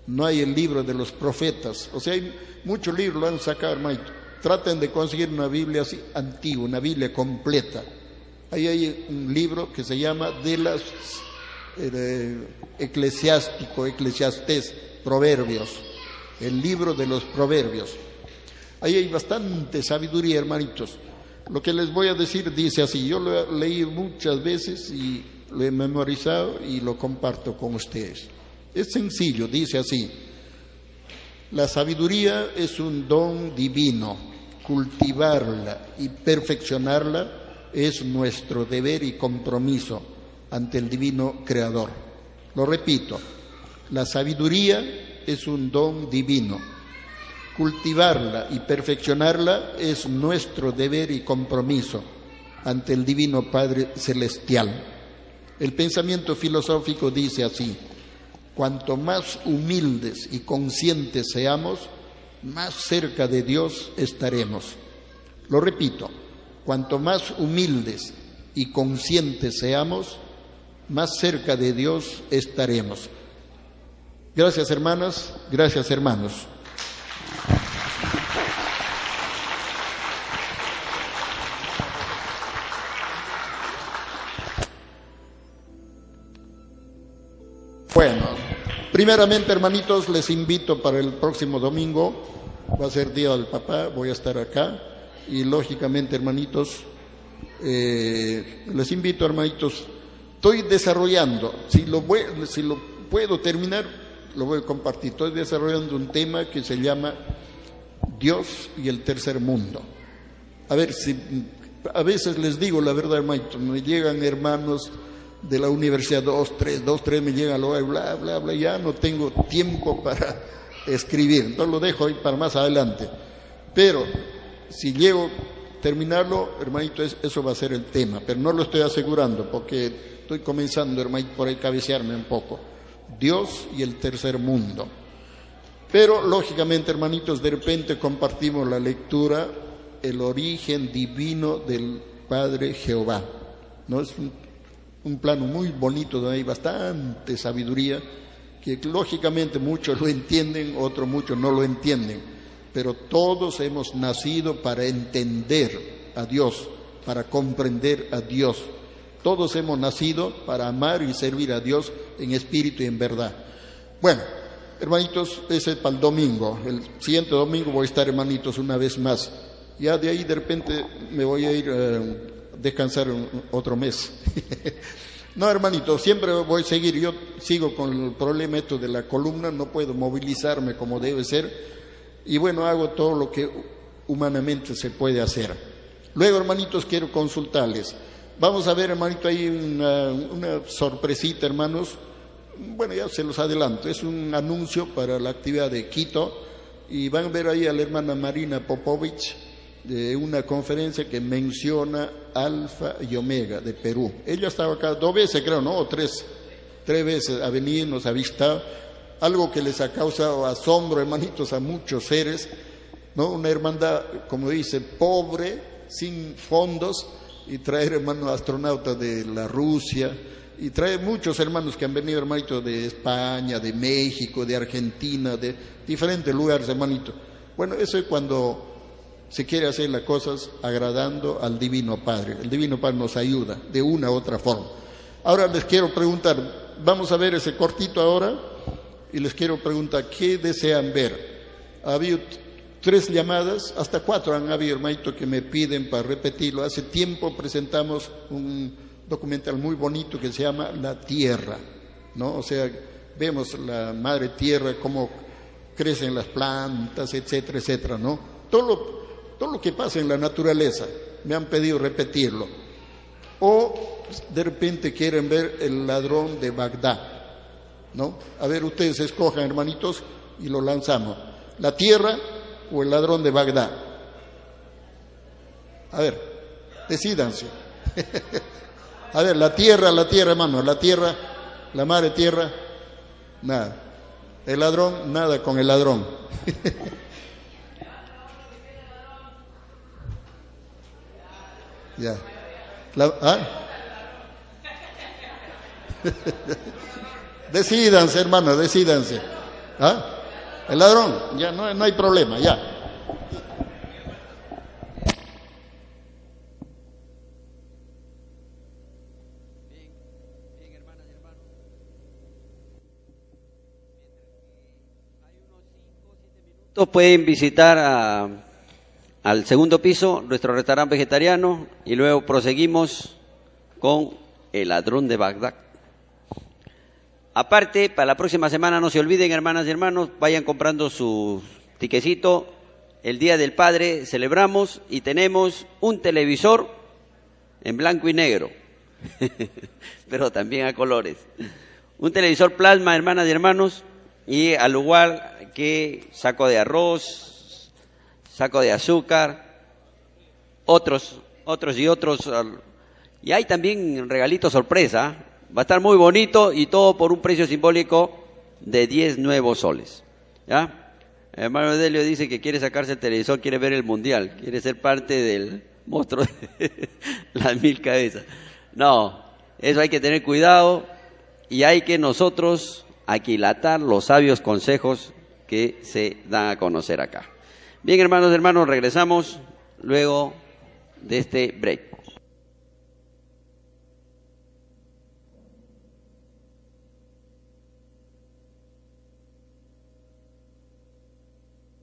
B: no hay el libro de los profetas. O sea, hay muchos libros, lo han sacado, hermanito. Traten de conseguir una Biblia así antigua, una Biblia completa. Ahí hay un libro que se llama de las eh, eclesiástico, eclesiastés, proverbios, el libro de los proverbios. Ahí hay bastante sabiduría, hermanitos. Lo que les voy a decir dice así, yo lo he leído muchas veces y lo he memorizado y lo comparto con ustedes. Es sencillo, dice así, la sabiduría es un don divino, cultivarla y perfeccionarla es nuestro deber y compromiso ante el divino Creador. Lo repito, la sabiduría es un don divino. Cultivarla y perfeccionarla es nuestro deber y compromiso ante el Divino Padre Celestial. El pensamiento filosófico dice así, cuanto más humildes y conscientes seamos, más cerca de Dios estaremos. Lo repito, cuanto más humildes y conscientes seamos, más cerca de Dios estaremos. Gracias hermanas, gracias hermanos. Primeramente hermanitos les invito para el próximo domingo, va a ser Día del Papá, voy a estar acá y lógicamente hermanitos, eh, les invito hermanitos, estoy desarrollando, si lo, puedo terminar, lo voy a compartir. Estoy desarrollando un tema que se llama Dios y el tercer mundo. A ver, a veces les digo la verdad, maestro, me llegan hermanos de la universidad, dos, tres, dos, tres, me llegan, bla, bla, bla, ya no tengo tiempo para escribir, entonces lo dejo ahí para más adelante. Pero si llego a terminarlo, hermanito, eso va a ser el tema, pero no lo estoy asegurando porque estoy comenzando, hermanito, por ahí un poco. Dios y el tercer mundo. Pero lógicamente, hermanitos, de repente compartimos la lectura, el origen divino del Padre Jehová. ¿No? Es un, plano muy bonito donde hay bastante sabiduría, que lógicamente muchos lo entienden, otros muchos no lo entienden, pero todos hemos nacido para entender a Dios, para comprender a Dios. Todos hemos nacido para amar y servir a Dios en espíritu y en verdad. Bueno, hermanitos, ese es para el domingo. El siguiente domingo voy a estar, hermanitos, una vez más. Ya de ahí de repente me voy a ir eh, descansar otro mes. <laughs> no, hermanitos, siempre voy a seguir. Yo sigo con el problema esto de la columna, no puedo movilizarme como debe ser. Y bueno, hago todo lo que humanamente se puede hacer. Luego, hermanitos, quiero consultarles. Vamos a ver, hermanito, ahí una, sorpresita, hermanos. Bueno, ya se los adelanto. Es un anuncio para la actividad de Quito. Y van a ver ahí a la hermana Marina Popovich de una conferencia que menciona Alfa y Omega de Perú. Ella estaba acá dos veces, creo, ¿no? O tres, tres veces a venir, nos ha visto. Algo que les ha causado asombro, hermanitos, a muchos seres, ¿no? Una hermandad, como dice, pobre, sin fondos y traer hermanos astronautas de la Rusia y trae muchos hermanos que han venido hermanitos de España, de México, de Argentina, de diferentes lugares hermanito. Bueno, eso es cuando se quiere hacer las cosas agradando al Divino Padre. El Divino Padre nos ayuda de una u otra forma. Ahora les quiero preguntar, vamos a ver ese cortito ahora y les quiero preguntar, ¿qué desean ver? Ha habido tres llamadas, hasta cuatro han habido, hermanito, que me piden para repetirlo. Hace tiempo presentamos un documental muy bonito que se llama La Tierra, ¿no? O sea, vemos la madre tierra, cómo crecen las plantas, etcétera, etcétera, ¿no? Todo lo, todo lo que pasa en la naturaleza, me han pedido repetirlo. O de repente quieren ver el ladrón de Bagdad, ¿no? A ver, ustedes escojan, hermanitos, y lo lanzamos. La tierra, o el ladrón de Bagdad? A ver, decídanse. <laughs> A ver, la tierra, la tierra, hermano, la tierra, la madre tierra, nada. El ladrón, nada con el ladrón. <laughs> ya. ¿ah? <laughs> decídanse, hermano, decídanse. ¿Ah? El ladrón, ya no, no hay problema, ya.
A: pueden visitar a al segundo piso, nuestro restaurante vegetariano, y luego proseguimos con el ladrón de Bagdad. Aparte, para la próxima semana no se olviden, hermanas y hermanos, vayan comprando su tiquecito. El Día del Padre celebramos y tenemos un televisor en blanco y negro, <laughs> pero también a colores. Un televisor plasma, hermanas y hermanos, y al igual que saco de arroz, saco de azúcar, otros, otros y otros. Y hay también regalito sorpresa. Va a estar muy bonito y todo por un precio simbólico de 10 nuevos soles. ¿Ya? Hermano Delio dice que quiere sacarse el televisor, quiere ver el mundial, quiere ser parte del monstruo de <laughs> las mil cabezas. No, eso hay que tener cuidado y hay que nosotros aquilatar los sabios consejos que se dan a conocer acá. Bien, hermanos, hermanos, regresamos luego de este break.